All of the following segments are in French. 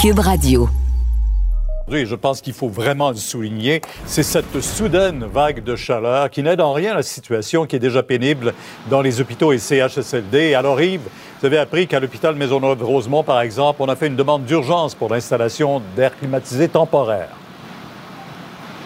Cube Radio. Je pense qu'il faut vraiment le souligner, c'est cette soudaine vague de chaleur qui n'aide en rien la situation qui est déjà pénible dans les hôpitaux et CHSLD. Alors Yves, vous avez appris qu'à l'hôpital Maisonneuve-Rosemont, par exemple, on a fait une demande d'urgence pour l'installation d'air climatisé temporaire.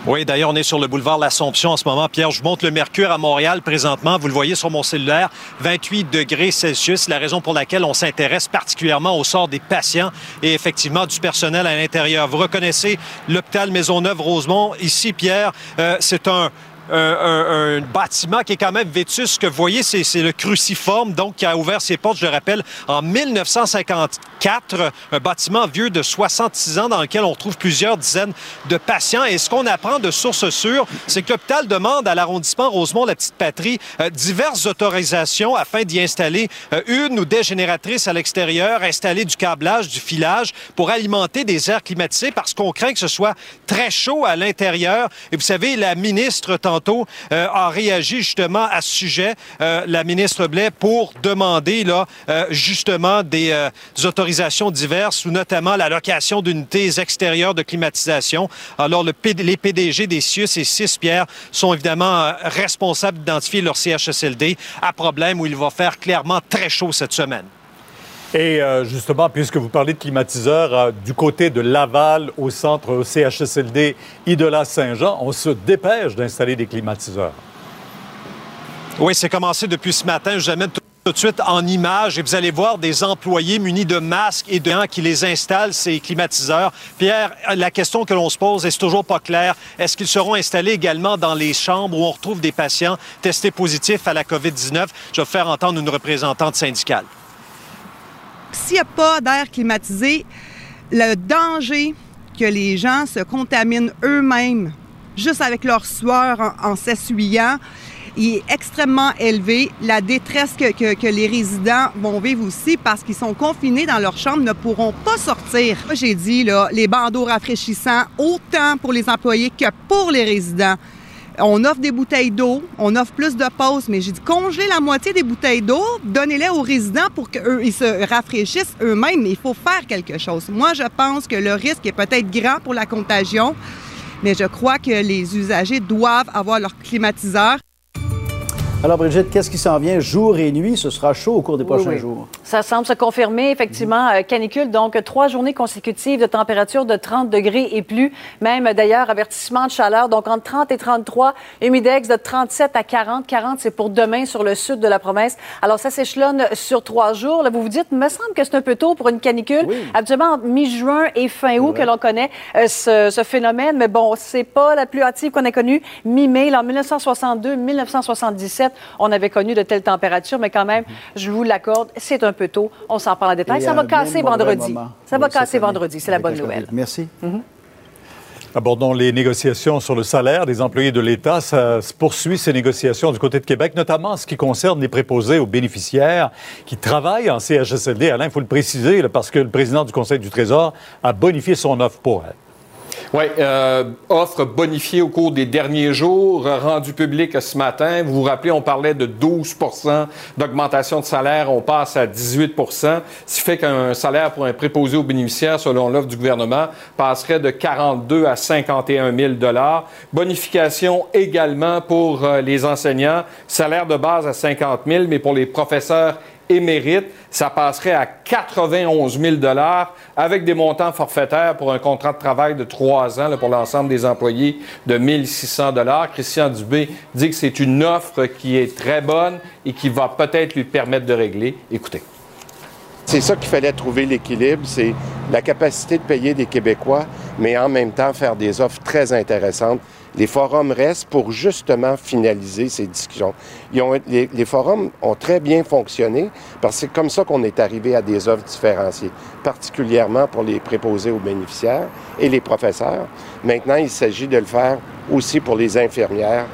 Oui, d'ailleurs, on est sur le boulevard L'Assomption en ce moment. Pierre, je monte le mercure à Montréal présentement. Vous le voyez sur mon cellulaire, 28 degrés Celsius. La raison pour laquelle on s'intéresse particulièrement au sort des patients et effectivement du personnel à l'intérieur. Vous reconnaissez l'hôpital Maisonneuve-Rosemont. Ici, Pierre, euh, c'est un un, bâtiment qui est quand même vétus. Ce que vous voyez, c'est le cruciforme, donc, qui a ouvert ses portes, je le rappelle, en 1954. Un bâtiment vieux de 66 ans dans lequel on retrouve plusieurs dizaines de patients. Et ce qu'on apprend de sources sûres, c'est que l'hôpital demande à l'arrondissement Rosemont-la-Petite-Patrie euh, diverses autorisations afin d'y installer euh, une ou des génératrices à l'extérieur, installer du câblage, du filage pour alimenter des airs climatisés parce qu'on craint que ce soit très chaud à l'intérieur. Et vous savez, la ministre euh, a réagi justement à ce sujet, euh, la ministre Blais, pour demander euh, justement des, autorisations diverses, notamment la location d'unités extérieures de climatisation. Alors, le les PDG des CIUS et CIS, Pierre, sont évidemment responsables d'identifier leur CHSLD à problème où il va faire clairement très chaud cette semaine. Et justement, puisque vous parlez de climatiseurs, du côté de Laval, au centre CHSLD Idola-Saint-Jean, on se dépêche d'installer des climatiseurs. Oui, c'est commencé depuis ce matin. Je vous amène tout de suite en image et vous allez voir des employés munis de masques et de gens qui les installent, ces climatiseurs. Pierre, la question que l'on se pose, est toujours pas claire. Est-ce qu'ils seront installés également dans les chambres où on retrouve des patients testés positifs à la COVID-19? Je vais faire entendre une représentante syndicale s'il n'y a pas d'air climatisé, le danger que les gens se contaminent eux-mêmes juste avec leur sueur en, s'essuyant est extrêmement élevé. La détresse que, les résidents vont vivre aussi parce qu'ils sont confinés dans leur chambre ne pourront pas sortir. J'ai dit, là, les bandeaux rafraîchissants, autant pour les employés que pour les résidents. On offre des bouteilles d'eau, on offre plus de pauses, mais j'ai dit congeler la moitié des bouteilles d'eau, donnez-les aux résidents pour qu'ils se rafraîchissent eux-mêmes, mais il faut faire quelque chose. Moi, je pense que le risque est peut-être grand pour la contagion, mais je crois que les usagers doivent avoir leur climatiseur. Alors, Brigitte, qu'est-ce qui s'en vient jour et nuit? Ce sera chaud au cours des prochains jours. Ça semble se confirmer, effectivement. Euh, canicule, donc trois journées consécutives de température de 30 degrés et plus. Même, d'ailleurs, avertissement de chaleur, donc entre 30 et 33. Humidex de 37 à 40. 40, c'est pour demain sur le sud de la promesse. Alors, ça s'échelonne sur trois jours. Là, vous vous dites, me semble que c'est un peu tôt pour une canicule. Oui. Habituellement, mi-juin et fin août que l'on connaît euh, ce, ce, phénomène. Mais bon, c'est pas la plus hâtive qu'on ait connue. Mi-mai, en 1962, 1977 on avait connu de telles températures, mais quand même, je vous l'accorde, c'est un peu tôt. On s'en parle en détail. ça va casser vendredi. Ça va casser vendredi, c'est la bonne nouvelle. Merci. Mhm. Abordons les négociations sur le salaire des employés de l'État. Ça se poursuit ces négociations du côté de Québec, notamment en ce qui concerne les préposés aux bénéficiaires qui travaillent en CHSLD. Alain, il faut le préciser, parce que le président du Conseil du Trésor a bonifié son offre pour elle. Oui, euh, offre bonifiée au cours des derniers jours, rendue publique ce matin. Vous vous rappelez, on parlait de 12% d'augmentation de salaire, on passe à 18% ce qui fait qu'un salaire pour un préposé aux bénéficiaires, selon l'offre du gouvernement, passerait de 42 à 51 000 Bonification également pour euh, les enseignants, salaire de base à 50 000 mais pour les professeurs émérite, ça passerait à 91 000 avec des montants forfaitaires pour un contrat de travail de trois ans pour l'ensemble des employés de 1 600 Christian Dubé dit que c'est une offre qui est très bonne et qui va peut-être lui permettre de régler. Écoutez. C'est ça qu'il fallait trouver l'équilibre, c'est la capacité de payer des Québécois, mais en même temps faire des offres très intéressantes les forums restent pour justement finaliser ces discussions. les, forums ont très bien fonctionné parce que c'est comme ça qu'on est arrivé à des offres différenciées, particulièrement pour les préposés aux bénéficiaires et les professeurs. Maintenant, il s'agit de le faire aussi pour les infirmières,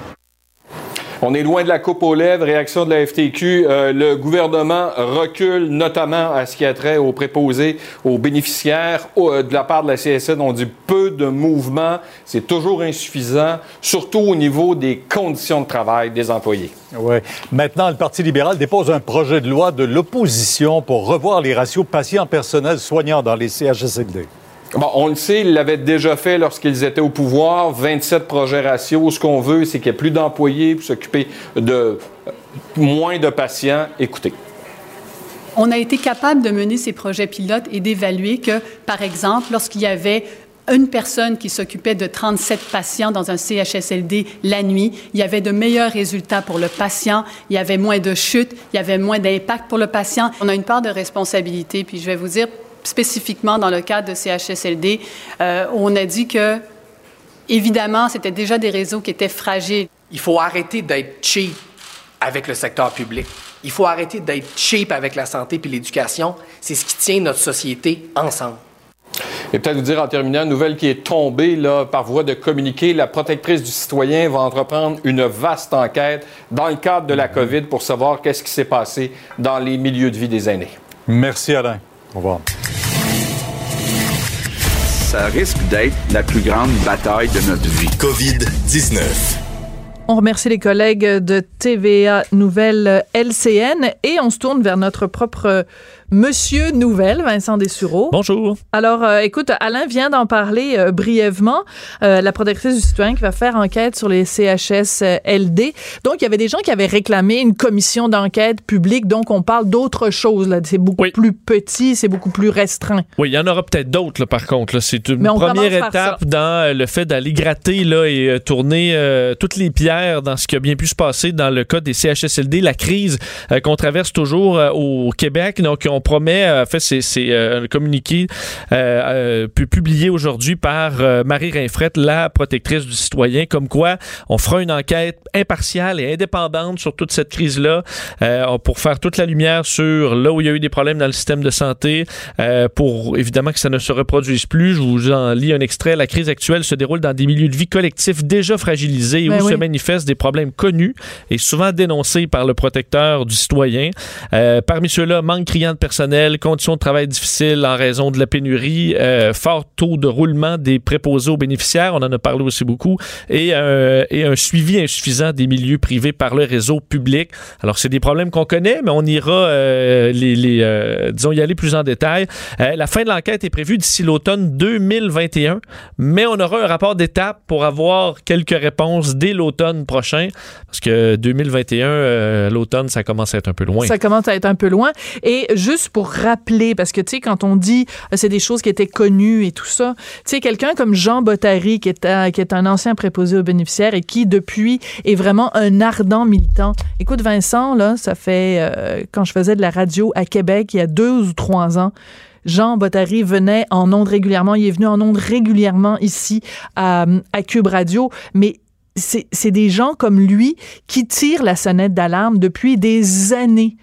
on est loin de la coupe aux lèvres. Réaction de la FTQ. Euh, le gouvernement recule notamment à ce qui a trait aux préposés, aux bénéficiaires. Euh, de la part de la CSN, on dit peu de mouvement. C'est toujours insuffisant, surtout au niveau des conditions de travail des employés. Oui. Maintenant, le Parti libéral dépose un projet de loi de l'opposition pour revoir les ratios patients personnels soignants dans les CHSLD. On le sait, ils l'avaient déjà fait lorsqu'ils étaient au pouvoir. 27 projets ratios. Ce qu'on veut, c'est qu'il n'y ait plus d'employés pour s'occuper de euh, moins de patients. Écoutez. On a été capable de mener ces projets pilotes et d'évaluer que, par exemple, lorsqu'il y avait une personne qui s'occupait de 37 patients dans un CHSLD la nuit, il y avait de meilleurs résultats pour le patient, il y avait moins de chutes, il y avait moins d'impact pour le patient. On a une part de responsabilité, puis je vais vous dire, spécifiquement dans le cadre de CHSLD, euh, on a dit que, évidemment, c'était déjà des réseaux qui étaient fragiles. Il faut arrêter d'être cheap avec le secteur public. Il faut arrêter d'être cheap avec la santé puis l'éducation. C'est ce qui tient notre société ensemble. Et peut-être vous dire en terminant, une nouvelle qui est tombée là, par voie de communiqué, la protectrice du citoyen va entreprendre une vaste enquête dans le cadre de la COVID pour savoir qu'est-ce qui s'est passé dans les milieux de vie des aînés. Merci Alain. Au revoir. Ça risque d'être la plus grande bataille de notre vie. COVID-19. On remercie les collègues de TVA Nouvelle LCN et on se tourne vers notre propre Monsieur Nouvelle, Vincent Dessureau. Bonjour. Alors, euh, écoute, Alain vient d'en parler euh, brièvement. Euh, la protectrice du citoyen qui va faire enquête sur les CHSLD. Donc, il y avait des gens qui avaient réclamé une commission d'enquête publique. Donc, on parle d'autre chose. Là. C'est beaucoup plus petit, c'est beaucoup plus restreint. Oui, il y en aura peut-être d'autres, par contre. C'est une première étape dans le fait d'aller gratter là, et tourner toutes les pierres dans ce qui a bien pu se passer dans le cas des CHSLD, la crise qu'on traverse toujours au Québec. Donc, on promet, en fait, c'est euh, un communiqué euh, euh publié aujourd'hui par euh, Marie Rinfrette, la protectrice du citoyen, comme quoi on fera une enquête impartiale et indépendante sur toute cette crise-là pour faire toute la lumière sur là où il y a eu des problèmes dans le système de santé, pour évidemment que ça ne se reproduise plus. Je vous en lis un extrait. La crise actuelle se déroule dans des milieux de vie collectifs déjà fragilisés et ben où se manifestent des problèmes connus et souvent dénoncés par le protecteur du citoyen. parmi ceux-là, manque criant de personnel, conditions de travail difficiles en raison de la pénurie, euh, fort taux de roulement des préposés aux bénéficiaires, on en a parlé aussi beaucoup, et, euh, et un suivi insuffisant des milieux privés par le réseau public. Alors, c'est des problèmes qu'on connaît, mais on ira euh, les, les euh, disons, y aller plus en détail. Euh, la fin de l'enquête est prévue d'ici l'automne 2021, mais on aura un rapport d'étape pour avoir quelques réponses dès l'automne prochain, parce que 2021, l'automne, ça commence à être un peu loin. Ça commence à être un peu loin. Et juste pour rappeler, parce que, tu sais, quand on dit euh, c'est des choses qui étaient connues et tout ça, tu sais, quelqu'un comme Jean Bottary, qui est, un, qui est un ancien préposé aux bénéficiaires et qui, depuis, est vraiment un ardent militant. Écoute, Vincent, là, ça fait, euh, quand je faisais de la radio à Québec, il y a deux ou trois ans, Jean Bottary venait en ondes régulièrement. Il est venu en ondes régulièrement ici à, à Cube Radio. Mais c'est des gens comme lui qui tirent la sonnette d'alarme depuis des années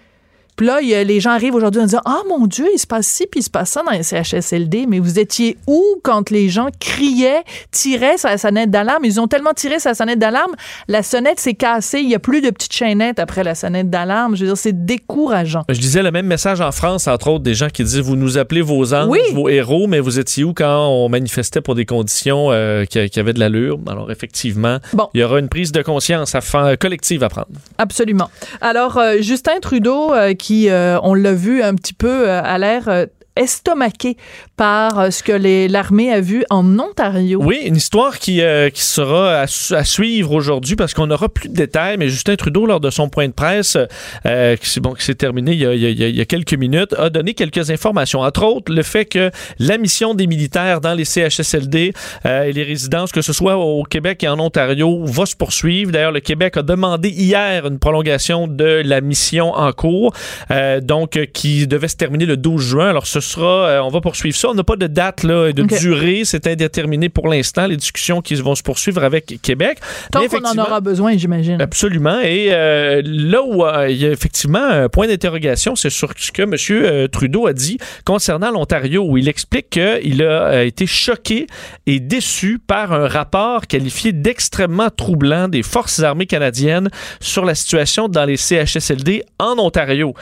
puis là, les gens arrivent aujourd'hui en disant Ah mon Dieu, il se passe ci, puis il se passe ça dans les CHSLD. Mais vous étiez où quand les gens criaient, tiraient sa sonnette d'alarme? Ils ont tellement tiré sa sonnette d'alarme, la sonnette s'est cassée. Il n'y a plus de petites chaînettes après la sonnette d'alarme. Je veux dire, c'est décourageant. Je disais le même message en France, entre autres, des gens qui disent Vous nous appelez vos anges, vos héros, mais vous étiez où quand on manifestait pour des conditions euh, qui, avaient de l'allure Alors, effectivement, il y aura une prise de conscience à collective à prendre. Absolument. Alors, euh, Justin Trudeau, euh, qui qui, euh, on l'a vu un petit peu, euh, à l'air estomaqué par euh, ce que l'armée a vu en Ontario. Oui, une histoire qui, euh, qui sera à, suivre aujourd'hui parce qu'on n'aura plus de détails, mais Justin Trudeau, lors de son point de presse, euh, qui, bon, s'est terminé il y, a, il, y a, quelques minutes, a donné quelques informations. Entre autres, le fait que la mission des militaires dans les CHSLD et les résidences, que ce soit au Québec et en Ontario, va se poursuivre. D'ailleurs, le Québec a demandé hier une prolongation de la mission en cours, donc qui devait se terminer le 12 juin. Alors, ce sera, euh, on va poursuivre ça. On n'a pas de date là, de durée, c'est indéterminé pour l'instant. Les discussions qui vont se poursuivre avec Québec. Tant qu'on en aura besoin, j'imagine. Absolument. Et euh, là où euh, il y a effectivement un point d'interrogation, c'est sur ce que M. Trudeau a dit concernant l'Ontario, où il explique qu'il a été choqué et déçu par un rapport qualifié d'extrêmement troublant des forces armées canadiennes sur la situation dans les CHSLD en Ontario,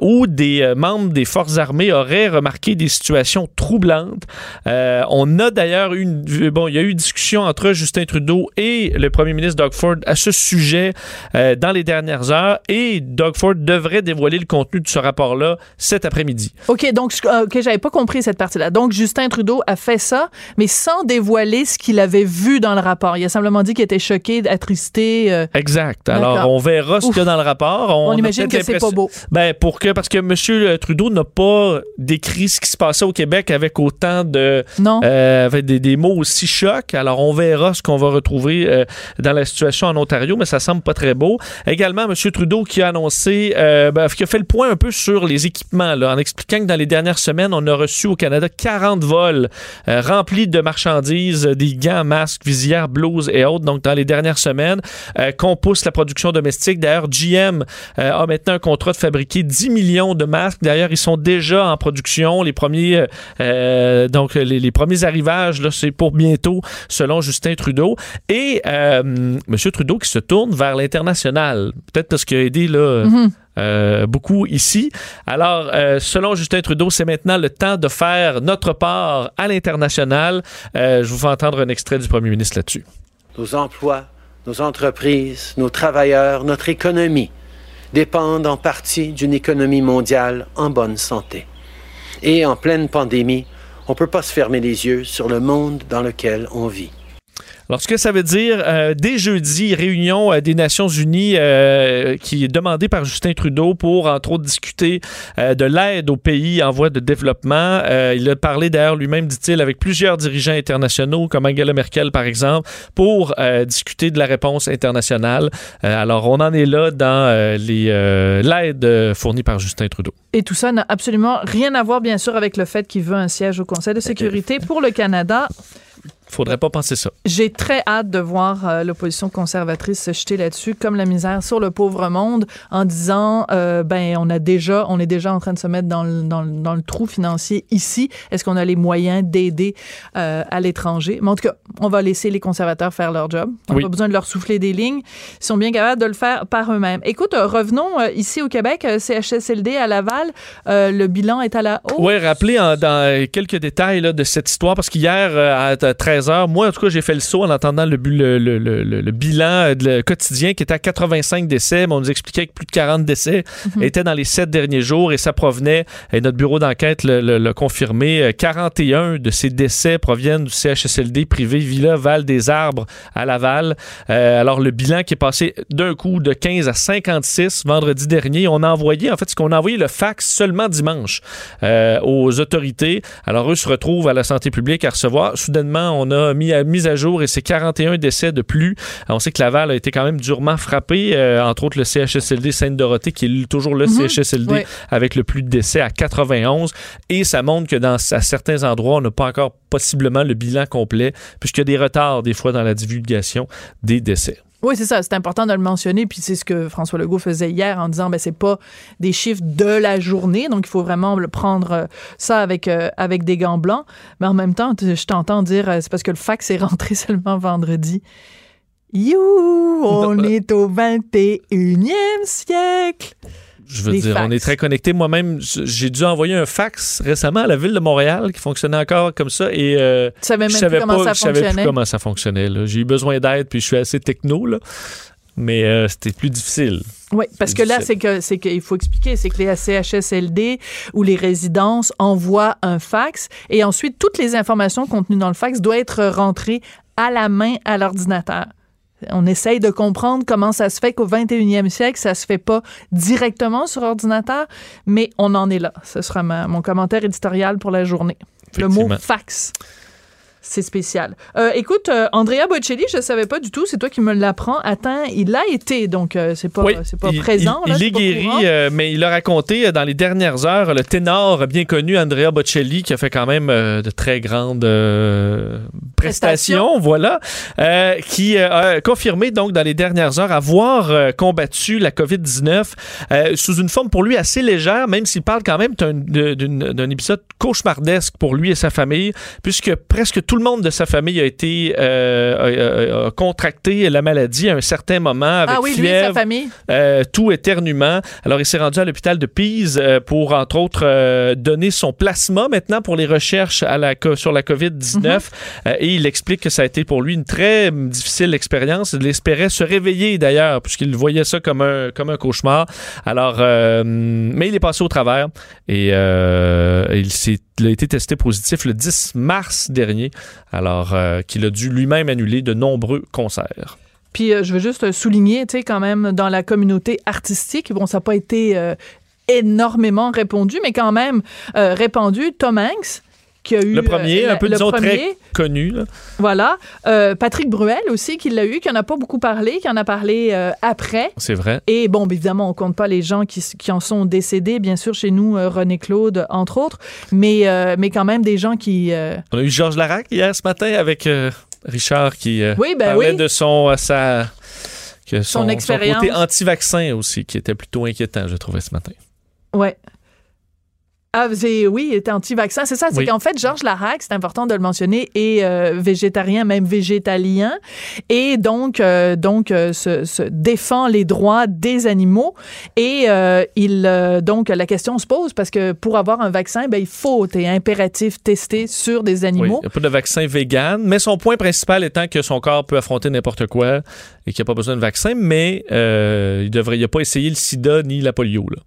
où des membres des forces armées auraient remarqué marqué des situations troublantes. on a d'ailleurs eu une, bon, il y a eu une discussion entre Justin Trudeau et le premier ministre Doug Ford à ce sujet dans les dernières heures et Doug Ford devrait dévoiler le contenu de ce rapport-là cet après-midi. OK, donc, OK, j'avais pas compris cette partie-là. Donc, Justin Trudeau a fait ça, mais sans dévoiler ce qu'il avait vu dans le rapport. Il a simplement dit qu'il était choqué, attristé. Euh. Exact. Alors, on verra ce qu'il y a dans le rapport. On, imagine que c'est pas beau. Ben, pour que, parce que M. Trudeau n'a pas décrit ce qui se passait au Québec avec autant de. Non. Euh, avec des, mots aussi chocs. Alors, on verra ce qu'on va retrouver euh, dans la situation en Ontario, mais ça semble pas très beau. Également, M. Trudeau qui a annoncé, ben, qui a fait le point un peu sur les équipements, là, en expliquant que dans les dernières semaines, on a reçu au Canada 40 vols remplis de marchandises, des gants, masques, visières, blouses et autres. Donc, dans les dernières semaines, qu'on pousse la production domestique. D'ailleurs, GM a maintenant un contrat de fabriquer 10 millions de masques. D'ailleurs, ils sont déjà en production. Les premiers, donc, les, premiers arrivages, là, c'est pour bientôt, selon Justin Trudeau. Et M. Trudeau qui se tourne vers l'international. Peut-être parce qu'il a aidé, là. Mm-hmm. beaucoup ici. Alors, selon Justin Trudeau, c'est maintenant le temps de faire notre part à l'international. je vous fais entendre un extrait du premier ministre là-dessus. Nos emplois, nos entreprises, nos travailleurs, notre économie dépendent en partie d'une économie mondiale en bonne santé. Et en pleine pandémie, on ne peut pas se fermer les yeux sur le monde dans lequel on vit. Alors, ce que ça veut dire, euh, dès jeudi, réunion euh, des Nations Unies euh, qui est demandée par Justin Trudeau pour, entre autres, discuter de l'aide aux pays en voie de développement. il a parlé d'ailleurs lui-même, dit-il, avec plusieurs dirigeants internationaux, comme Angela Merkel, par exemple, pour discuter de la réponse internationale. alors, on en est là dans l'aide fournie par Justin Trudeau. Et tout ça n'a absolument rien à voir, bien sûr, avec le fait qu'il veut un siège au Conseil de sécurité pour le Canada. Faudrait pas penser ça. J'ai très hâte de voir euh, l'opposition conservatrice se jeter là-dessus comme la misère sur le pauvre monde en disant euh, ben on a déjà on est déjà en train de se mettre dans le, dans dans le trou financier ici. Est-ce qu'on a les moyens d'aider euh, à l'étranger? Mais en tout cas, on va laisser les conservateurs faire leur job. On n'a pas besoin de leur souffler des lignes. Ils sont bien capables de le faire par eux-mêmes. Écoute, revenons ici au Québec, CHSLD à Laval, le bilan est à la hausse. Oui, rappelez dans quelques détails là, de cette histoire parce qu'hier à 13 moi, en tout cas, j'ai fait le saut en entendant le, le, bilan le quotidien qui était à 85 décès, mais on nous expliquait que plus de 40 décès mhm. étaient dans les sept derniers jours et ça provenait, et notre bureau d'enquête l'a confirmé, 41 euh, de ces décès proviennent du CHSLD privé Villa Val des Arbres à Laval. Euh, alors, le bilan qui est passé d'un coup de 15 à 56 vendredi dernier, on a envoyé, en fait, ce qu'on a envoyé le fax seulement dimanche euh, aux autorités. Alors, eux se retrouvent à la santé publique à recevoir. Soudainement, on a mis à, mis à jour et c'est 41 décès de plus. On sait que Laval a été quand même durement frappé, euh, entre autres le CHSLD Sainte-Dorothée, qui est toujours le mhm. CHSLD avec le plus de décès à 91. Et ça montre que dans à certains endroits, on n'a pas encore possiblement le bilan complet, puisqu'il y a des retards des fois dans la divulgation des décès. Oui, c'est ça. C'est important de le mentionner. Puis c'est ce que François Legault faisait hier en disant, ben c'est pas des chiffres de la journée, donc il faut vraiment le prendre euh, ça avec euh, avec des gants blancs. Mais en même temps, je t'entends dire, euh, c'est parce que le fax est rentré seulement vendredi. You, on est au 21e siècle. Je veux dire, on est très connectés. Moi-même, j'ai dû envoyer un fax récemment à la ville de Montréal qui fonctionnait encore comme ça et euh, tu savais même je savais plus comment ça je savais plus comment ça fonctionnait. J'ai eu besoin d'aide puis je suis assez techno là. Mais euh, c'était plus difficile. Oui, parce que là, c'est que c'est qu'il faut expliquer, c'est que les CHSLD ou les résidences envoient un fax et ensuite toutes les informations contenues dans le fax doivent être rentrées à la main à l'ordinateur. On essaye de comprendre comment ça se fait qu'au 21e siècle, ça se fait pas directement sur ordinateur, mais on en est là. Ce sera mon commentaire éditorial pour la journée. Le mot fax. C'est spécial. Euh, écoute, euh, Andrea Bocelli, je ne savais pas du tout, c'est toi qui me l'apprends. Attends, il a été, donc euh, c'est pas, c'est pas présent. Il, est, guéri, mais il a raconté dans les dernières heures le ténor bien connu Andrea Bocelli, qui a fait quand même de très grandes prestations, voilà, qui a confirmé donc dans les dernières heures avoir combattu la COVID-19 sous une forme pour lui assez légère, même s'il parle quand même d'un épisode cauchemardesque pour lui et sa famille, puisque presque tout le monde de sa famille a été euh, contracté la maladie à un certain moment avec ah oui, fièvre, lui, sa famille. tout éternuement. Alors il s'est rendu à l'hôpital de Pise pour entre autres donner son plasma maintenant pour les recherches à la, sur la COVID-19 mm-hmm. et il explique que ça a été pour lui une très difficile expérience. Il espérait se réveiller d'ailleurs puisqu'il voyait ça comme un comme un cauchemar. Alors mais il est passé au travers et il s'est il a été testé positif le 10 mars dernier, alors euh, qu'il a dû lui-même annuler de nombreux concerts. Puis euh, je veux juste souligner, tu sais, quand même, dans la communauté artistique, bon, ça n'a pas été euh, énormément répondu, mais quand même répandu. Tom Hanks, le premier, euh, un peu, disons, très connu. Voilà. Euh, Patrick Bruel aussi, qui l'a eu, qui en a pas beaucoup parlé, qui en a parlé euh, après. C'est vrai. Et bon, évidemment, on compte pas les gens qui, qui en sont décédés, bien sûr, chez nous, René Claude, entre autres, mais, mais quand même des gens qui... On a eu Georges Larac hier ce matin avec Richard qui oui, ben parlait de son... sa, que son, son expérience. Son côté anti-vaccin aussi, qui était plutôt inquiétant, je trouvais, ce matin. Ouais. Ah, oui, il était anti-vaccin. C'est ça, c'est qu'en fait, Georges Larac, c'est important de le mentionner, est euh, végétarien, même végétalien, et donc, euh, donc euh, se, défend les droits des animaux. Et il, donc, la question se pose parce que pour avoir un vaccin, ben, il faut, et impératif, tester sur des animaux. il n'y a pas de vaccin vegan, mais son point principal étant que son corps peut affronter n'importe quoi et qu'il n'y a pas besoin de vaccin, mais il devrait, il n'a pas essayé le sida ni la polio. Là.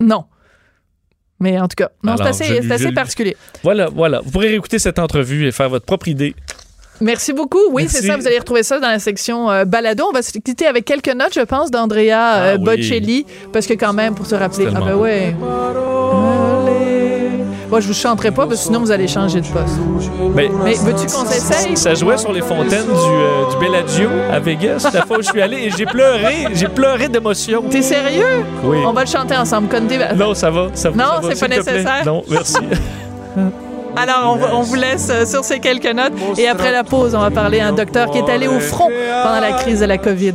Non. Mais en tout cas, non, c'est assez, assez particulier. Voilà, voilà. Vous pourrez réécouter cette entrevue et faire votre propre idée. Merci beaucoup. Oui, c'est ça. Vous allez retrouver ça dans la section euh, balado. On va se quitter avec quelques notes, je pense, d'Andrea euh, ah Bocelli. Parce que quand même, pour se rappeler. Ah ben ouais. Moi, je vous chanterai pas parce que sinon vous allez changer de poste. Mais, veux-tu qu'on s'essaye? Ça jouait sur les fontaines du, euh, du Bellagio à Vegas la fois où je suis allé et j'ai pleuré. J'ai pleuré d'émotion. T'es sérieux? Oui. On va le chanter ensemble. Non, ça va. Ça, non, c'est pas nécessaire. Non, merci. Alors, on, on, vous laisse euh, sur ces quelques notes. Et après la pause, on va parler à un docteur qui est allé au front pendant la crise de la COVID.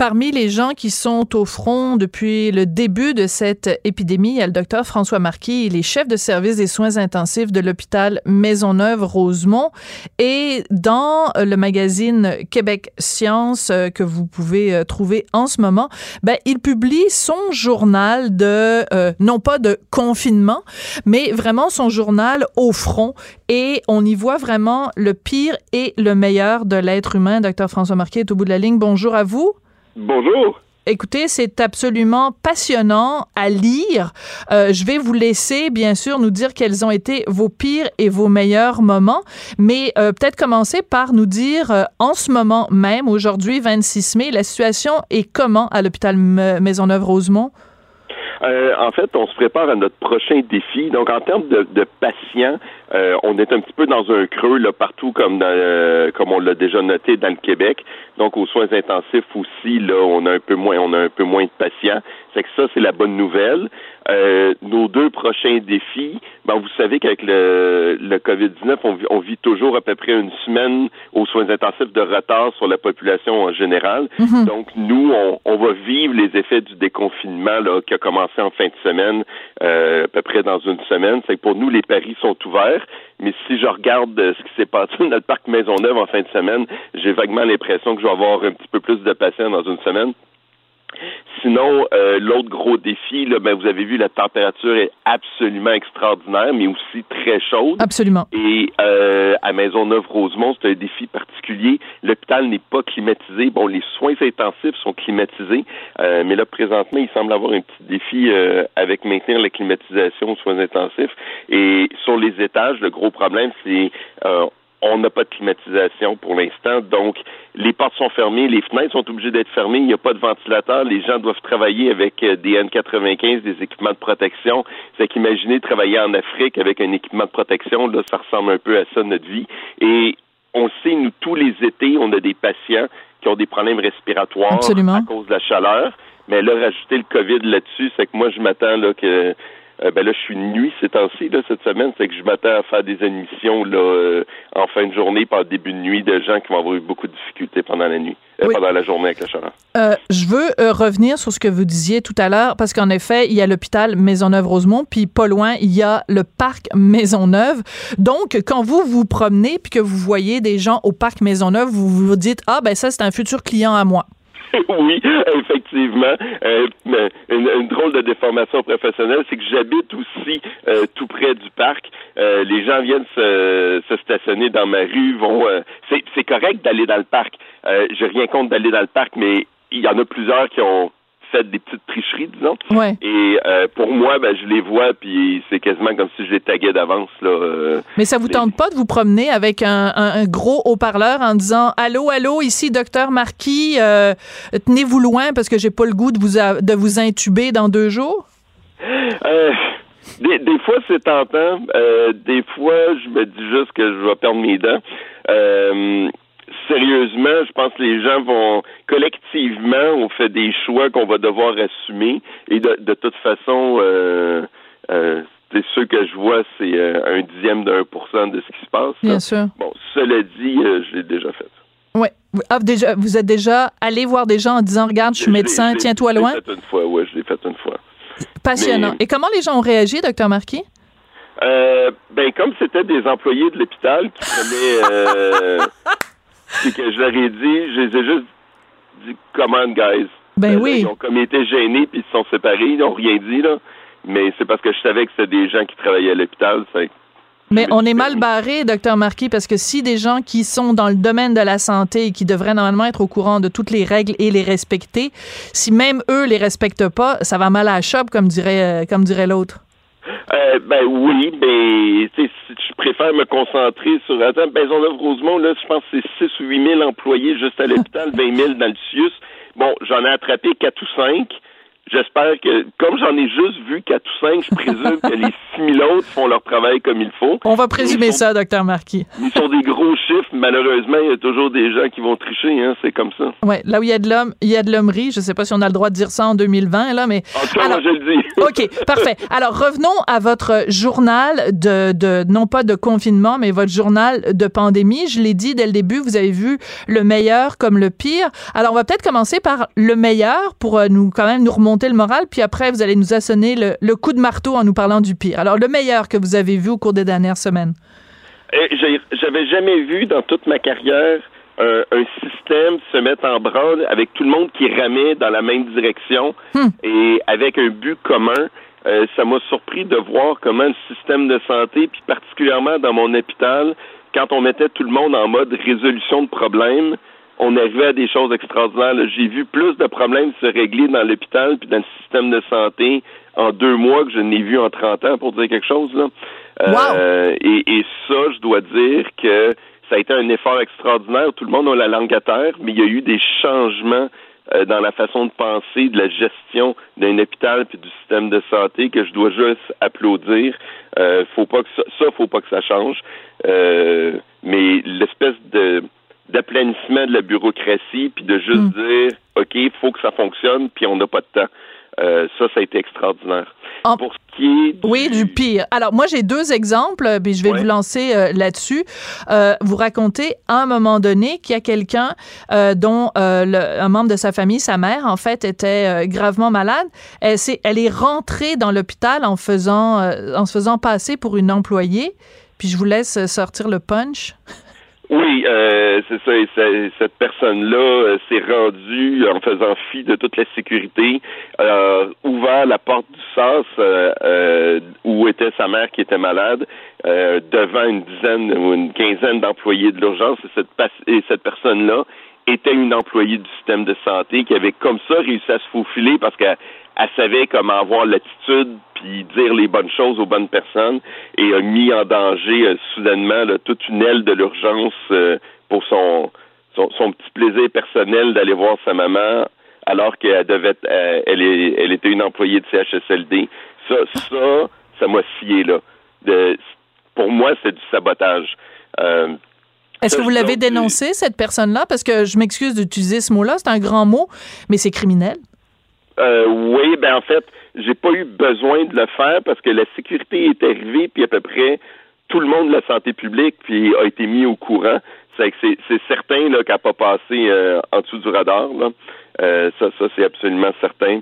Parmi les gens qui sont au front depuis le début de cette épidémie, il y a le docteur François Marquis, il est chef de service des soins intensifs de l'hôpital Maisonneuve-Rosemont. Et dans le magazine Québec Science euh, que vous pouvez euh, trouver en ce moment, ben, il publie son journal de, euh, non pas de confinement, mais vraiment son journal au front. Et on y voit vraiment le pire et le meilleur de l'être humain. Docteur François Marquis est au bout de la ligne. Bonjour à vous. Bonjour. Écoutez, c'est absolument passionnant à lire. Euh, je vais vous laisser, bien sûr, nous dire quels ont été vos pires et vos meilleurs moments, mais euh, peut-être commencer par nous dire, euh, en ce moment même, aujourd'hui, 26 mai, la situation est comment à l'hôpital Maisonneuve-Rosemont? en fait, on se prépare à notre prochain défi. Donc, en termes de, de patients, euh, on est un petit peu dans un creux là partout comme dans, euh, comme on l'a déjà noté dans le Québec. Donc aux soins intensifs aussi là, on a un peu moins on a un peu moins de patients. C'est que ça c'est la bonne nouvelle. Euh, nos deux prochains défis, ben vous savez qu'avec le, le Covid-19, on, on, vit toujours à peu près une semaine aux soins intensifs de retard sur la population en général. Mhm. Donc nous, on, on, va vivre les effets du déconfinement là, qui a commencé en fin de semaine, à peu près dans une semaine. C'est que pour nous, les paris sont ouverts. Mais si je regarde euh, ce qui s'est passé dans le parc Maisonneuve en fin de semaine, j'ai vaguement l'impression que je vais avoir un petit peu plus de patients dans une semaine. Sinon, euh, l'autre gros défi, là, ben, vous avez vu, la température est absolument extraordinaire, mais aussi très chaude. Absolument. Et euh, à Maisonneuve-Rosemont, c'est un défi particulier. L'hôpital n'est pas climatisé. Bon, les soins intensifs sont climatisés, euh, mais là, présentement, il semble avoir un petit défi euh, avec maintenir la climatisation aux soins intensifs. Et sur les étages, le gros problème, c'est on n'a pas de climatisation pour l'instant, donc les portes sont fermées, les fenêtres sont obligées d'être fermées, il n'y a pas de ventilateur, les gens doivent travailler avec euh, des N95, des équipements de protection. C'est qu'imaginer travailler en Afrique avec un équipement de protection, là, ça ressemble un peu à ça notre vie. Et on sait, nous, tous les étés, on a des patients qui ont des problèmes respiratoires à cause de la chaleur. Mais là, rajouter le COVID là-dessus, c'est que moi, je m'attends là que euh, ben là, je suis nuit ces temps-ci, là, cette semaine, c'est que je m'attends à faire des émissions là, euh, en fin de journée, par début de nuit, de gens qui vont avoir eu beaucoup de difficultés pendant la nuit, euh, pendant la journée avec la chaleur. je veux revenir sur ce que vous disiez tout à l'heure, parce qu'en effet, il y a l'hôpital Maisonneuve-Rosemont, puis pas loin, il y a le parc Maisonneuve. Donc, quand vous vous promenez, puis que vous voyez des gens au parc Maisonneuve, vous vous dites, ah ben ça, c'est un futur client à moi. oui, effectivement. Euh, une, drôle de déformation professionnelle, c'est que j'habite aussi euh, tout près du parc. Euh, les gens viennent se, se, stationner dans ma rue, vont. c'est correct d'aller dans le parc. J'ai rien contre d'aller dans le parc, mais il y en a plusieurs qui ont fait des petites tricheries, disons. Et euh, pour moi, ben, je les vois, puis c'est quasiment comme si je les taguais d'avance. Là, euh. Mais ça vous tente pas de vous promener avec un, gros haut-parleur en disant Allô, allô, ici, docteur Marquis, euh, tenez-vous loin parce que j'ai pas le goût de vous, de vous intuber dans deux jours? Des, des, fois, c'est tentant. des fois, je me dis juste que je vais perdre mes dents sérieusement, je pense que les gens vont collectivement, on fait des choix qu'on va devoir assumer. Et de, de toute façon, euh, euh, c'est ceux que je vois, c'est euh, un dixième d'un pour cent de ce qui se passe. Bien sûr. Bon, cela dit, euh, je l'ai déjà fait. Oui. Ah, déjà, vous êtes déjà allé voir des gens en disant Regarde, je suis médecin, tiens-toi loin. Je l'ai fait une fois, oui, je l'ai fait une fois. Passionnant. Et comment les gens ont réagi, docteur Marquis? Euh, ben, comme c'était des employés de l'hôpital qui prenaient c'est que je leur ai dit, je les ai juste dit, come on, guys. Ben euh, oui. Ils ont comme été gênés, puis ils se sont séparés, ils n'ont rien dit, là. Mais c'est parce que je savais que c'était des gens qui travaillaient à l'hôpital. Mais on est mal barré, docteur Marquis, parce que si des gens qui sont dans le domaine de la santé et qui devraient normalement être au courant de toutes les règles et les respecter, si même eux les respectent pas, ça va mal à la chope, comme dirait, euh, comme dirait l'autre. Euh, ben oui, mais je préfère me concentrer sur. Attends, Maisonneuve-Rosemont, là, je pense que c'est 6 ou 8 000 employés juste à l'hôpital, 20 000 dans le CIUS. Bon, j'en ai attrapé 4 ou 5. J'espère que, comme j'en ai juste vu 4 ou 5, je présume que les 6 000 autres font leur travail comme il faut. On va présumer ça, docteur Marquis. Ils sont des gros chiffres. Malheureusement, il y a toujours des gens qui vont tricher. Hein, c'est comme ça. Oui, là où il y a de l'homme, il y a de l'hommerie. Je ne sais pas si on a le droit de dire ça en 2020, là, mais... En tout cas, moi, je le dis. OK, parfait. Alors, revenons à votre journal de, de, non pas de confinement, mais votre journal de pandémie. Je l'ai dit dès le début, vous avez vu le meilleur comme le pire. Alors, on va peut-être commencer par le meilleur pour euh, nous, quand même, nous remonter le moral, puis après, vous allez nous assonner le, coup de marteau en nous parlant du pire. Alors, le meilleur que vous avez vu au cours des dernières semaines? Eh, j'avais jamais vu dans toute ma carrière un, système se mettre en branle avec tout le monde qui ramait dans la même direction hmm. et avec un but commun. Euh, ça m'a surpris de voir comment le système de santé, puis particulièrement dans mon hôpital, quand on mettait tout le monde en mode résolution de problèmes, on arrivait à des choses extraordinaires. J'ai vu plus de problèmes se régler dans l'hôpital puis dans le système de santé en deux mois que je n'ai vu en 30 ans, pour dire quelque chose. Là. Euh, et, ça, je dois dire que ça a été un effort extraordinaire. Tout le monde a la langue à terre, mais il y a eu des changements euh, dans la façon de penser de la gestion d'un hôpital puis du système de santé que je dois juste applaudir. Euh, faut pas que ça, ça, faut pas que ça change. Euh, mais l'espèce de d'aplanissement de la bureaucratie, puis de juste hmm. dire, OK, il faut que ça fonctionne, puis on n'a pas de temps. Euh, ça, ça a été extraordinaire. Pour ce qui est du... Oui, du pire. Alors, moi, j'ai deux exemples, euh, puis je vais vous lancer euh, là-dessus. vous racontez à un moment donné qu'il y a quelqu'un dont un membre de sa famille, sa mère, en fait, était gravement malade. Elle, est, elle est rentrée dans l'hôpital en, faisant, en se faisant passer pour une employée. Puis je vous laisse sortir le punch. Oui, euh, c'est ça. Et cette personne-là euh, s'est rendue en faisant fi de toute la sécurité, euh, ouvert la porte du sas euh, où était sa mère qui était malade, devant une dizaine ou une quinzaine d'employés de l'urgence. Et cette, et cette personne-là était une employée du système de santé qui avait comme ça réussi à se faufiler parce qu'elle savait comment avoir l'attitude puis dire les bonnes choses aux bonnes personnes et a mis en danger euh, soudainement toute une aile de l'urgence euh, pour son, son, petit plaisir personnel d'aller voir sa maman alors qu'elle devait euh, elle, elle était une employée de CHSLD. Ça, ça, ça m'a scié là. De, pour moi, c'est du sabotage. Est-ce que vous l'avez dénoncé, cette personne-là? Parce que je m'excuse d'utiliser ce mot-là, c'est un grand mot, mais c'est criminel. Euh, oui, ben en fait, j'ai pas eu besoin de le faire parce que la sécurité est arrivée, puis à peu près tout le monde de la santé publique puis a été mis au courant. C'est c'est certain qu'elle n'a pas passé euh, en dessous du radar. Là. Euh, ça, ça c'est absolument certain.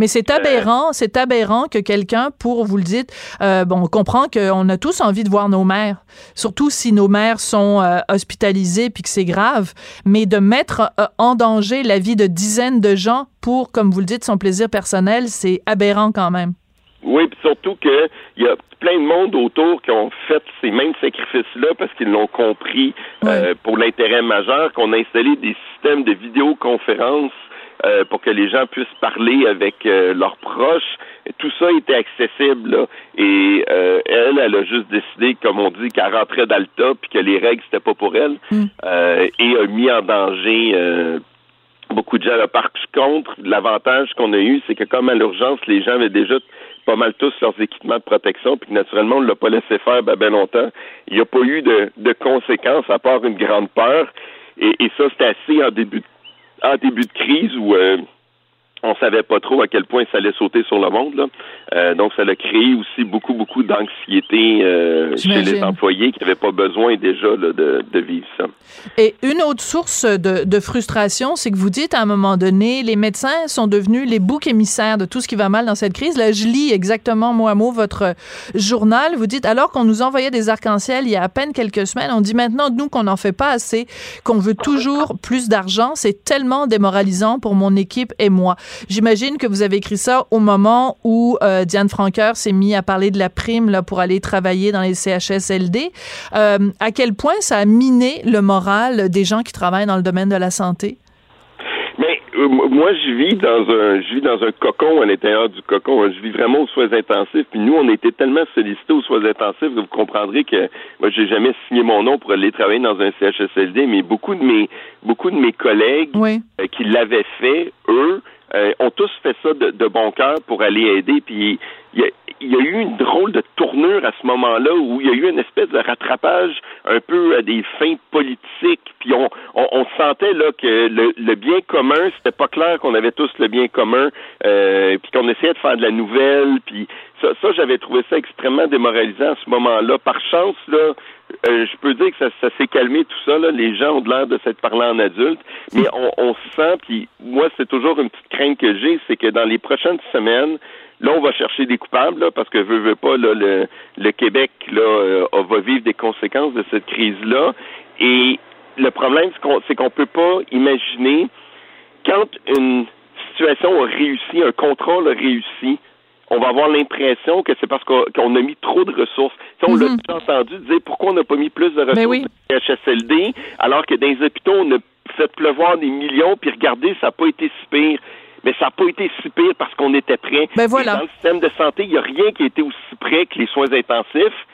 Mais c'est aberrant, c'est aberrant que quelqu'un, pour, vous le dites, euh, bon, on comprend qu'on a tous envie de voir nos mères, surtout si nos mères sont euh, hospitalisées puis que c'est grave, mais de mettre euh, en danger la vie de dizaines de gens pour, comme vous le dites, son plaisir personnel, c'est aberrant quand même. Oui, puis surtout qu'il y a plein de monde autour qui ont fait ces mêmes sacrifices-là parce qu'ils l'ont compris pour l'intérêt majeur, qu'on a installé des systèmes de vidéoconférence euh, pour que les gens puissent parler avec euh, leurs proches. tout ça était accessible. Et euh, elle, elle a juste décidé, comme on dit, qu'elle rentrait dans le top puis que les règles, c'était pas pour elle. Mm. et a mis en danger beaucoup de gens. Par contre, l'avantage qu'on a eu, c'est que comme à l'urgence, les gens avaient déjà pas mal tous leurs équipements de protection, puis naturellement, on ne l'a pas laissé faire ben, ben longtemps. Il n'y a pas eu de, de, conséquences à part une grande peur. Et, et ça, c'était assez en début de en début de crise où euh, on savait pas trop à quel point ça allait sauter sur le monde. Là. Euh, donc, ça a créé aussi beaucoup, beaucoup d'anxiété euh, chez les employés qui n'avaient pas besoin déjà de, de, vivre ça. Et une autre source de, de frustration, c'est que vous dites à un moment donné, les médecins sont devenus les boucs émissaires de tout ce qui va mal dans cette crise. Là, je lis exactement mot à mot votre journal. Vous dites, alors qu'on nous envoyait des arcs-en-ciel il y a à peine quelques semaines, on dit maintenant, nous, qu'on n'en fait pas assez, qu'on veut toujours plus d'argent. C'est tellement démoralisant pour mon équipe et moi. J'imagine que vous avez écrit ça au moment où euh, Diane Franqueur s'est mis à parler de la prime là, pour aller travailler dans les CHSLD. Euh, à quel point ça a miné le moral des gens qui travaillent dans le domaine de la santé? Mais euh, moi, je vis dans un, je vis dans un cocon à l'intérieur du cocon. Je vis vraiment aux soins intensifs. Puis nous, on était tellement sollicités aux soins intensifs que vous comprendrez que moi, j'ai jamais signé mon nom pour aller travailler dans un CHSLD, mais beaucoup de mes, beaucoup de mes collègues qui l'avaient fait, eux, euh, ont tous fait ça de, de bon cœur pour aller aider. Puis il y, a, y, a, eu une drôle de tournure à ce moment-là où il y a eu une espèce de rattrapage un peu à des fins politiques. Puis on, on, sentait là que le, le bien commun, c'était pas clair qu'on avait tous le bien commun. Euh, puis qu'on essayait de faire de la nouvelle. Puis ça, ça j'avais trouvé ça extrêmement démoralisant à ce moment-là. Par chance, là, euh, je peux dire que ça, ça s'est calmé tout ça. Là. Les gens ont l'air de s'être parlé en adulte, mais on, on sent, puis moi, c'est toujours une petite crainte que j'ai, c'est que dans les prochaines semaines, là, on va chercher des coupables, là, parce que veut, veut pas, là, le, le Québec là, euh, va vivre des conséquences de cette crise-là. Et le problème, c'est qu'on qu'on peut pas imaginer quand une situation a réussi, un contrôle a réussi, on va avoir l'impression que c'est parce qu'on a mis trop de ressources. on l'a mhm. déjà entendu dire pourquoi on n'a pas mis plus de ressources oui. HSLD, alors que dans les hôpitaux, on a fait pleuvoir des millions, puis regardez, ça n'a pas été si pire. Mais ça n'a pas été si pire parce qu'on était prêt. Ben voilà. Dans le système de santé, il n'y a rien qui a été aussi prêt que les soins intensifs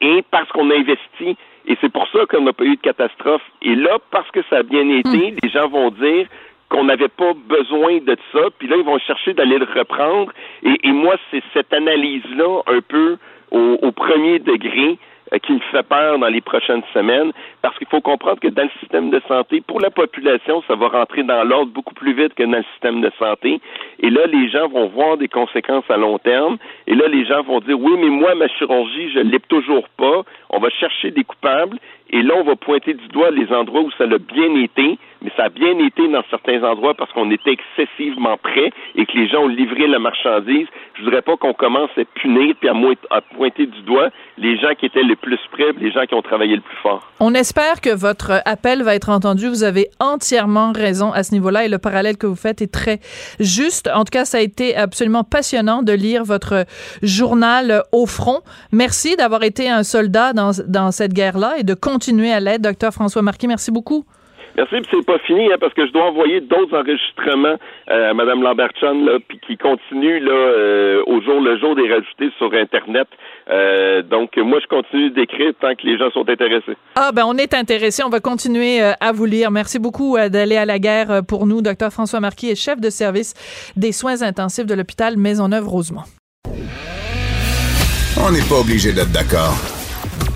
et parce qu'on a investi. Et c'est pour ça qu'on n'a pas eu de catastrophe. Et là, parce que ça a bien été, hmm. les gens vont dire qu'on n'avait pas besoin de ça, puis là, ils vont chercher d'aller le reprendre. Et, moi, c'est cette analyse-là, un peu au, premier degré, euh, qui me fait peur dans les prochaines semaines, parce qu'il faut comprendre que dans le système de santé, pour la population, ça va rentrer dans l'ordre beaucoup plus vite que dans le système de santé. Et là, les gens vont voir des conséquences à long terme. Et là, les gens vont dire, oui, mais moi, ma chirurgie, je ne l'ai toujours pas. On va chercher des coupables. Et là, on va pointer du doigt les endroits où ça a bien été, mais ça a bien été dans certains endroits parce qu'on était excessivement prêts et que les gens ont livré la marchandise. Je voudrais pas qu'on commence à punir puis à, pointer du doigt les gens qui étaient les plus près, les gens qui ont travaillé le plus fort. On espère que votre appel va être entendu. Vous avez entièrement raison à ce niveau-là et le parallèle que vous faites est très juste. En tout cas, ça a été absolument passionnant de lire votre journal au front. Merci d'avoir été un soldat dans, dans cette guerre-là et de continuer à l'aide. Docteur François Marquis, merci beaucoup. Merci, c'est pas fini, hein, parce que je dois envoyer d'autres enregistrements euh, à Mme Lambertson, là, puis qui continuent là, euh, au jour le jour des rajouter sur Internet. Euh, donc, moi, je continue d'écrire tant que les gens sont intéressés. Ah, ben, on est intéressés. On va continuer à vous lire. Merci beaucoup d'aller à la guerre pour nous. Docteur François Marquis est chef de service des soins intensifs de l'hôpital Maisonneuve-Rosemont. On n'est pas obligé d'être d'accord.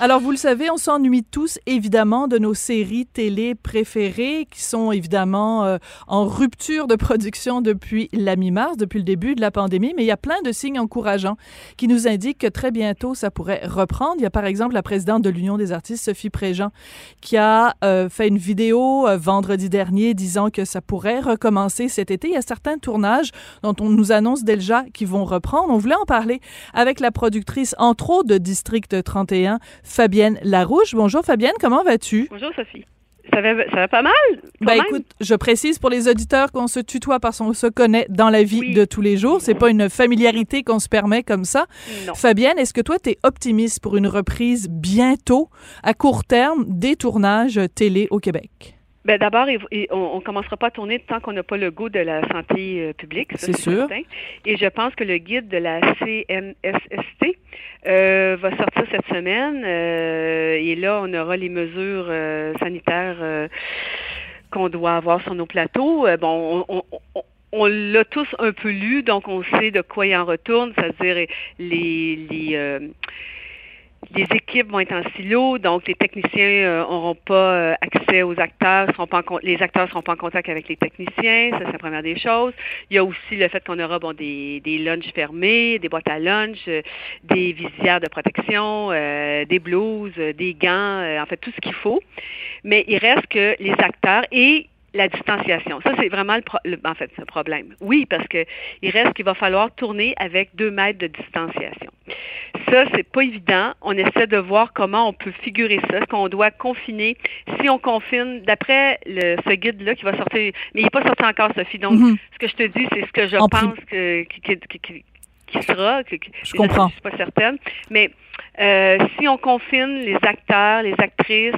Alors, vous le savez, on s'ennuie tous, évidemment, de nos séries télé préférées qui sont évidemment euh, en rupture de production depuis la mi-mars, depuis le début de la pandémie, mais il y a plein de signes encourageants qui nous indiquent que très bientôt, ça pourrait reprendre. Il y a par exemple la présidente de l'Union des artistes, Sophie Préjean, qui a euh, fait une vidéo euh, vendredi dernier disant que ça pourrait recommencer cet été. Il y a certains tournages dont on nous annonce déjà qu'ils vont reprendre. On voulait en parler avec la productrice, entre autres, de District 31, Fabienne Larouche. Bonjour Fabienne, comment vas-tu? Bonjour Sophie. Ça va, ça va pas mal? Ben écoute, je précise pour les auditeurs qu'on se tutoie parce qu'on se connaît dans la vie de tous les jours. C'est pas une familiarité qu'on se permet comme ça. Fabienne, est-ce que toi, tu es optimiste pour une reprise bientôt, à court terme, des tournages télé au Québec? Ben d'abord, on, ne commencera pas à tourner tant qu'on n'a pas le goût de la santé euh, publique. C'est sûr. Et je pense que le guide de la CNSST euh, va sortir cette semaine. Euh, et là, on aura les mesures sanitaires qu'on doit avoir sur nos plateaux. bon, on, on l'a tous un peu lu, donc on sait de quoi il en retourne, c'est-à-dire les, les les équipes vont être en silo, donc les techniciens n'auront euh, pas euh, accès aux acteurs, les acteurs ne seront pas en contact avec les techniciens, ça c'est la première des choses. Il y a aussi le fait qu'on aura bon, des, des lunchs fermés, des boîtes à lunch, euh, des visières de protection, des blouses, des gants, en fait tout ce qu'il faut. Mais il reste que les acteurs et la distanciation. Ça, c'est vraiment le, en fait, ce problème. Oui, parce que il reste qu'il va falloir tourner avec deux mètres de distanciation. Ça, c'est pas évident. On essaie de voir comment on peut figurer ça. Est-ce qu'on doit confiner? Si on confine, d'après ce guide-là qui va sortir, mais il n'est pas sorti encore, Sophie. Donc, mm-hmm. ce que je te dis, c'est ce que je pense que, qui, sera. je comprends. Je suis pas certaine. Mais euh, si on confine les acteurs, les actrices,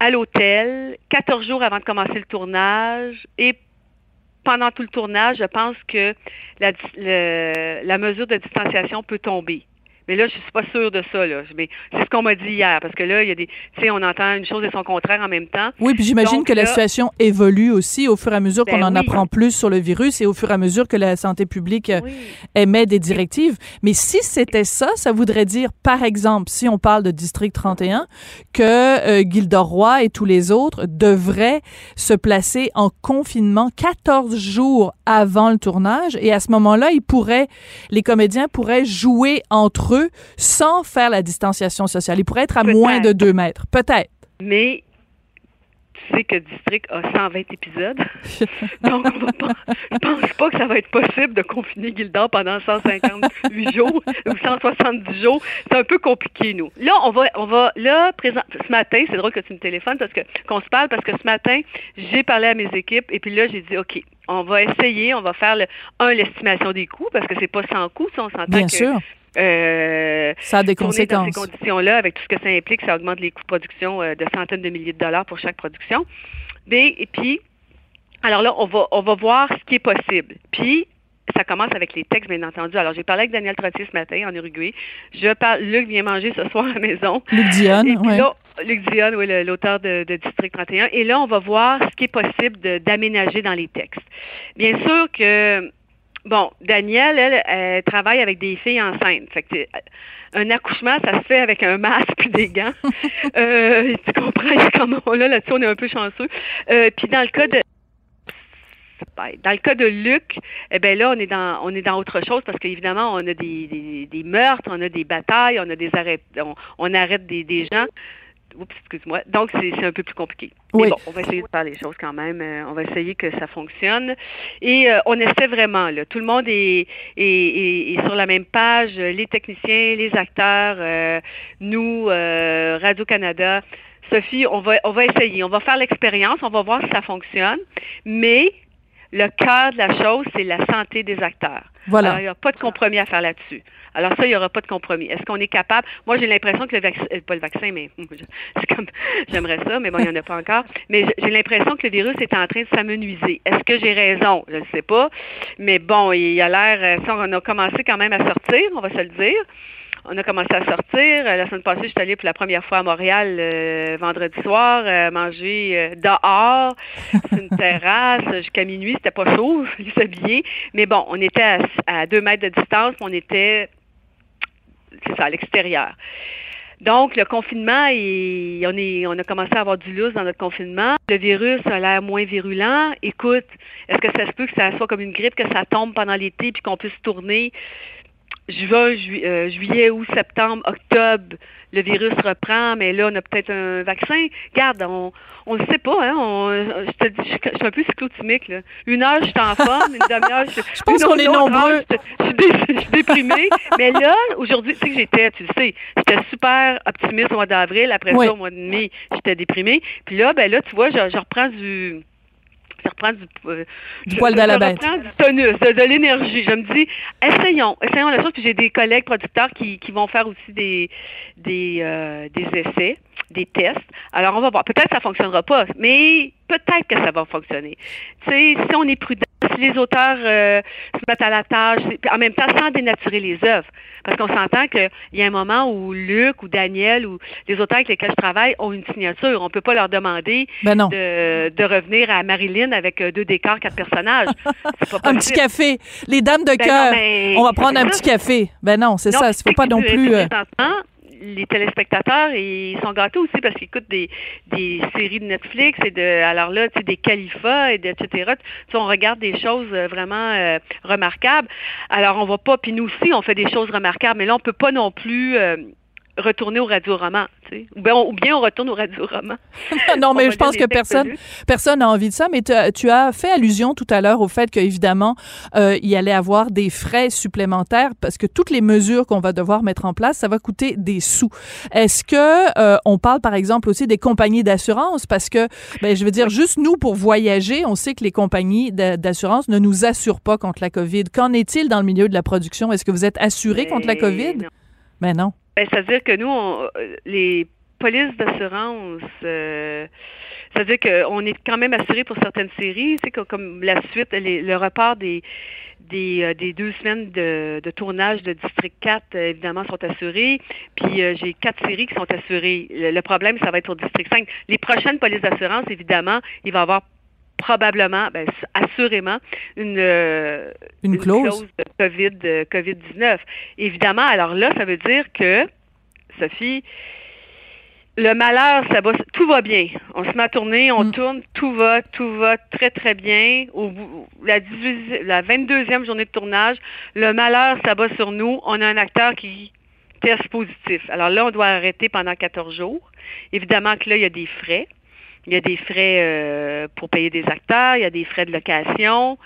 à l'hôtel, 14 jours avant de commencer le tournage et pendant tout le tournage, je pense que la, la mesure de distanciation peut tomber. Mais là, je suis pas sûre de ça. Là. Mais c'est ce qu'on m'a dit hier, parce que là, il y a des, tu sais, on entend une chose et son contraire en même temps. Oui, puis j'imagine que la situation évolue aussi au fur et à mesure qu'on ben en apprend plus sur le virus et au fur et à mesure que la santé publique euh, émet des directives. Mais si c'était ça, ça voudrait dire, par exemple, si on parle de District 31, que euh, Gildor Roy et tous les autres devraient se placer en confinement 14 jours avant le tournage et à ce moment-là, ils pourraient, les comédiens pourraient jouer entre eux sans faire la distanciation sociale. Il pourrait être à moins de deux mètres, peut-être. Mais tu sais que District a 120 épisodes. Donc, on va pas, je pense pas que ça va être possible de confiner Gildor pendant 158 jours ou 170 jours. C'est un peu compliqué, nous. Là, on va, on va, là, présent, ce matin, c'est drôle que tu me téléphones parce que, qu'on se parle parce que ce matin, j'ai parlé à mes équipes et puis là, j'ai dit, OK, on va essayer, on va faire, le, un, l'estimation des coûts parce que c'est pas sans coût, si on s'entend Bien sûr euh, ça a des conséquences. Dans ces conditions-là, avec tout ce que ça implique, ça augmente les coûts de production euh, de centaines de milliers de dollars pour chaque production. Mais, et puis, alors là, on va, on va voir ce qui est possible. Puis, ça commence avec les textes, bien entendu. Alors, j'ai parlé avec Daniel Trottier ce matin en Uruguay. Je parle, Luc vient manger ce soir à la maison. Luc Dionne, oui. Luc Dionne, oui, l'auteur de, de, District 31. Et là, on va voir ce qui est possible d'aménager dans les textes. Bien sûr que Bon, Danielle, elle, elle, travaille avec des filles enceintes. Fait que un accouchement, ça se fait avec un masque et des gants. euh, tu comprends comment là, là-dessus, on est un peu chanceux. Euh, puis dans le cas de dans le cas de Luc, eh ben là, on est dans on est dans autre chose parce qu'évidemment, on a des, des, meurtres, on a des batailles, on a des arrêts, on, arrête des, des gens. Oups, excuse-moi. Donc, c'est un peu plus compliqué. Mais bon, on va essayer de faire les choses quand même. Euh, on va essayer que ça fonctionne. Et euh, on essaie vraiment, là. Tout le monde est, est, est, sur la même page. Les techniciens, les acteurs, euh, nous, Radio-Canada. Sophie, on va, on va essayer. On va faire l'expérience. On va voir si ça fonctionne. Mais le cœur de la chose, c'est la santé des acteurs. Voilà. Alors, il n'y a pas de compromis à faire là-dessus. Alors ça, il n'y aura pas de compromis. Est-ce qu'on est capable? Moi, j'ai l'impression que le vaccin, euh, pas le vaccin, mais c'est comme, j'aimerais ça, mais bon, il n'y en a pas encore. Mais j'ai l'impression que le virus est en train de s'amenuiser. Est-ce que j'ai raison? Je ne sais pas. Mais bon, il a l'air, euh, ça, on a commencé quand même à sortir, on va se le dire. On a commencé à sortir. Euh, la semaine passée, je suis allée pour la première fois à Montréal vendredi soir, manger dehors, sur une terrasse, jusqu'à minuit. C'était pas chaud, il s'habiller. Mais bon, on était à, à, deux mètres de distance, on était c'est ça, à l'extérieur. Donc, le confinement, on, est, on a commencé à avoir du lousse dans notre confinement. Le virus a l'air moins virulent. Écoute, est-ce que ça se peut que ça soit comme une grippe, que ça tombe pendant l'été puis qu'on puisse tourner? Juin, euh, juillet, août, septembre, octobre, le virus reprend, mais là, on a peut-être un vaccin. Garde, on on ne sait pas, hein. je te dis, je, suis un peu cyclotimique, là. Une heure, je suis en forme, une demi-heure, je, je pense qu'on est nombreux. je, suis déprimée. mais là, aujourd'hui, tu sais que j'étais, tu le sais, j'étais super optimiste au mois d'avril. Après ça, au mois de mai, j'étais déprimée. Puis là, ben là, tu vois, je reprends du ça reprend du, euh, du poil de la bête. du tonus, de, l'énergie. Je me dis, essayons, essayons la chose. Puis j'ai des collègues producteurs qui, qui vont faire aussi des, des, euh, des essais, des tests. Alors, on va voir. Peut-être que ça fonctionnera pas, mais peut-être que ça va fonctionner. Tu sais, si on est prudent, si les auteurs euh, se mettent à la tâche, en même temps sans dénaturer les œuvres, parce qu'on s'entend qu'il y a un moment où Luc ou Daniel ou les auteurs avec lesquels je travaille ont une signature. On peut pas leur demander ben de, de, revenir à Marilyn avec euh, deux décors, quatre personnages. un petit café. Les dames de ben cœur, on va prendre un petit café. Ben non, c'est ça. Il faut pas non plus les téléspectateurs, ils sont gâtés aussi parce qu'ils écoutent des, des séries de Netflix et de, alors là, tu sais, des califats et de, etc. On regarde des choses euh, vraiment euh, remarquables. Alors, on va pas, puis nous aussi, on fait des choses remarquables, mais là, on peut pas non plus euh, retourner au radio-roman. Ou bien, on, ou bien on retourne au radio-roman. non, mais je pense que personne personne n'a envie de ça. Mais tu as fait allusion tout à l'heure au fait qu'évidemment, euh, il allait avoir des frais supplémentaires parce que toutes les mesures qu'on va devoir mettre en place, ça va coûter des sous. Est-ce que euh, on parle par exemple aussi des compagnies d'assurance? Parce que, ben, je veux dire, juste nous pour voyager, on sait que les compagnies d'assurance ne nous assurent pas contre la COVID. Qu'en est-il dans le milieu de la production? Est-ce que vous êtes assuré contre la COVID? Mais non. Ben, c'est-à-dire que nous, on, les polices d'assurance, euh, c'est-à-dire qu'on est quand même assuré pour certaines séries, c'est comme la suite, le report des des, euh, des deux semaines de, de, tournage de District 4, euh, évidemment, sont assurés. Puis j'ai quatre séries qui sont assurées. Le, problème, ça va être au District 5. Les prochaines polices d'assurance, évidemment, il va y avoir probablement, ben, assurément, une, euh, une, clause? de COVID, euh, COVID-19. Évidemment, alors là, ça veut dire que, Sophie, le malheur, ça va, tout va bien. On se met à tourner, on mm. tourne, tout va, tout va très, très bien. Au, la, 18, la 22e journée de tournage, le malheur, ça va sur nous. On a un acteur qui teste positif. Alors là, on doit arrêter pendant 14 jours. Évidemment que là, il y a des frais. Il y a des frais euh, pour payer des acteurs, il y a des frais de location.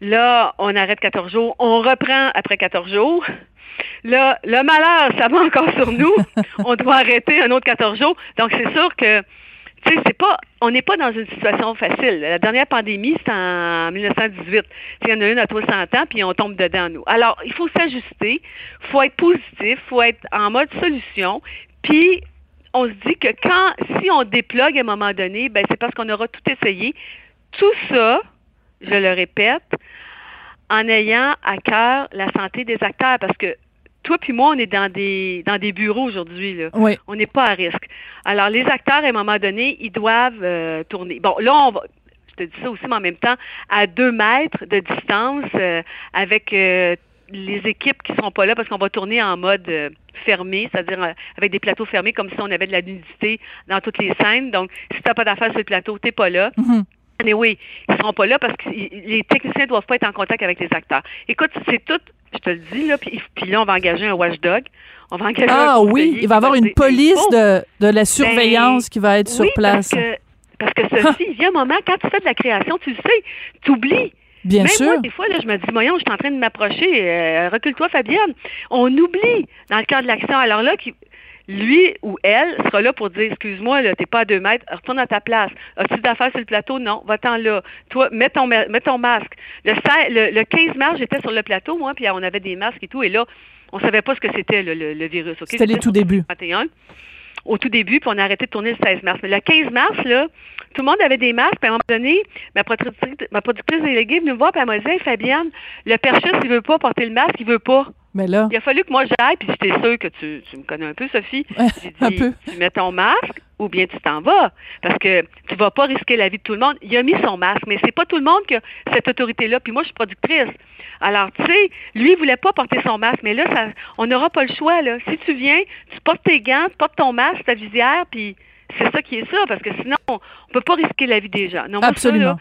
Là, on arrête 14 jours, on reprend après 14 jours. Là, le malheur, ça va encore sur nous. on doit arrêter un autre 14 jours. Donc, c'est sûr que, tu sais, c'est pas, on n'est pas dans une situation facile. La dernière pandémie, c'était en 1918. Il y en a une à 300 ans, puis on tombe dedans, nous. Alors, il faut s'ajuster, il faut être positif, il faut être en mode solution, puis on se dit que quand, si on déplogue à un moment donné, ben c'est parce qu'on aura tout essayé. Tout ça, je le répète, en ayant à cœur la santé des acteurs, parce que toi puis moi, on est dans des dans des bureaux aujourd'hui. Là. On n'est pas à risque. Alors, les acteurs, à un moment donné, ils doivent euh, tourner. Bon, là, on va. Je te dis ça aussi, mais en même temps, à deux mètres de distance, euh, avec euh, les équipes qui seront pas là parce qu'on va tourner en mode euh, fermé, c'est-à-dire euh, avec des plateaux fermés comme si on avait de la nudité dans toutes les scènes. Donc, si tu n'as pas d'affaires sur le plateau, tu n'es pas là. Mm-hmm. Mais oui, ils seront pas là parce que les techniciens ne doivent pas être en contact avec les acteurs. Écoute, c'est tout, je te le dis, là, puis, là, on va engager un watchdog. On va engager ah oui, il va y avoir une police de, de la surveillance qui va être sur place. Parce que, parce que ceci, il y a un moment, quand tu fais de la création, tu le sais, tu oublies Bien Même sûr. moi, des fois, là, je me dis, voyons, je suis en train de m'approcher. Euh, recule-toi, Fabienne. On oublie dans le cadre de l'action. Alors là, lui ou elle sera là pour dire excuse-moi, là, t'es pas à deux mètres, retourne à ta place. As-tu d'affaires sur le plateau? Non, va-t'en là. Toi, mets ton, mets ton masque. Le, le, 15 mars, j'étais sur le plateau, moi, puis on avait des masques et tout, et là, on savait pas ce que c'était le, virus. C'était les tout débuts. Au tout début, puis on a arrêté de tourner le 16 mars. Mais le 15 mars, là, tout le monde avait des masques, puis à un moment donné, ma productrice, ma productrice déléguée est venue me voir, puis elle m'a dit Fabienne, le perchiste, il veut pas porter le masque, il veut pas. Mais là. Il a fallu que moi j'aille, puis j'étais sûre que tu, tu me connais un peu, Sophie. J'ai dit, un peu. tu mets ton masque ou bien tu t'en vas? Parce que tu vas pas risquer la vie de tout le monde. Il a mis son masque, mais c'est pas tout le monde qui a cette autorité-là. Puis moi, je suis productrice. Alors, tu sais, lui, il voulait pas porter son masque, mais là, ça, on n'aura pas le choix, là. Si tu viens, tu portes tes gants, tu portes ton masque, ta visière, puis c'est ça qui est ça, parce que sinon, on, ne peut pas risquer la vie des gens. Non, Absolument.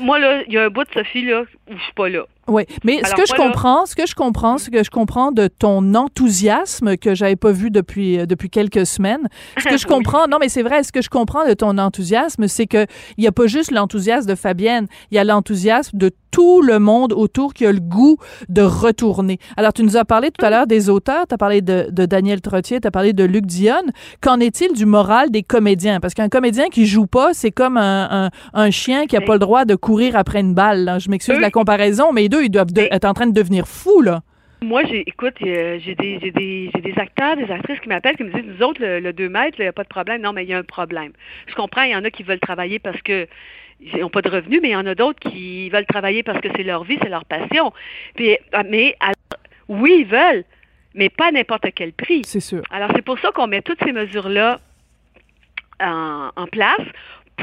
Moi, là, il y a un bout de Sophie, là, où je suis pas là. Oui, mais ce que je comprends, ce que je comprends, ce que je comprends de ton enthousiasme que j'avais pas vu depuis euh, depuis quelques semaines, ce que je comprends, non mais c'est vrai, ce que je comprends de ton enthousiasme, c'est que il y a pas juste l'enthousiasme de Fabienne, il y a l'enthousiasme de tout le monde autour qui a le goût de retourner. Alors tu nous as parlé tout à l'heure des auteurs, tu as parlé de, de Daniel Trottier, tu as parlé de Luc Dionne. Qu'en est-il du moral des comédiens? Parce qu'un comédien qui joue pas, c'est comme un, un, un, chien qui a pas le droit de courir après une balle. Je m'excuse de la comparaison, mais ils doivent être en train de devenir fous, là. Moi, j'ai, écoute, j'ai des, j'ai des, j'ai des acteurs, des actrices qui m'appellent, qui me disent, nous autres, le, 2 mètres, il n'y a pas de problème. Non, mais il y a un problème. Je comprends, il y en a qui veulent travailler parce que ils n'ont pas de revenus, mais il y en a d'autres qui veulent travailler parce que c'est leur vie, c'est leur passion. Puis, ah, mais oui, ils veulent, mais pas à n'importe quel prix. C'est sûr. Alors, c'est pour ça qu'on met toutes ces mesures-là en, en place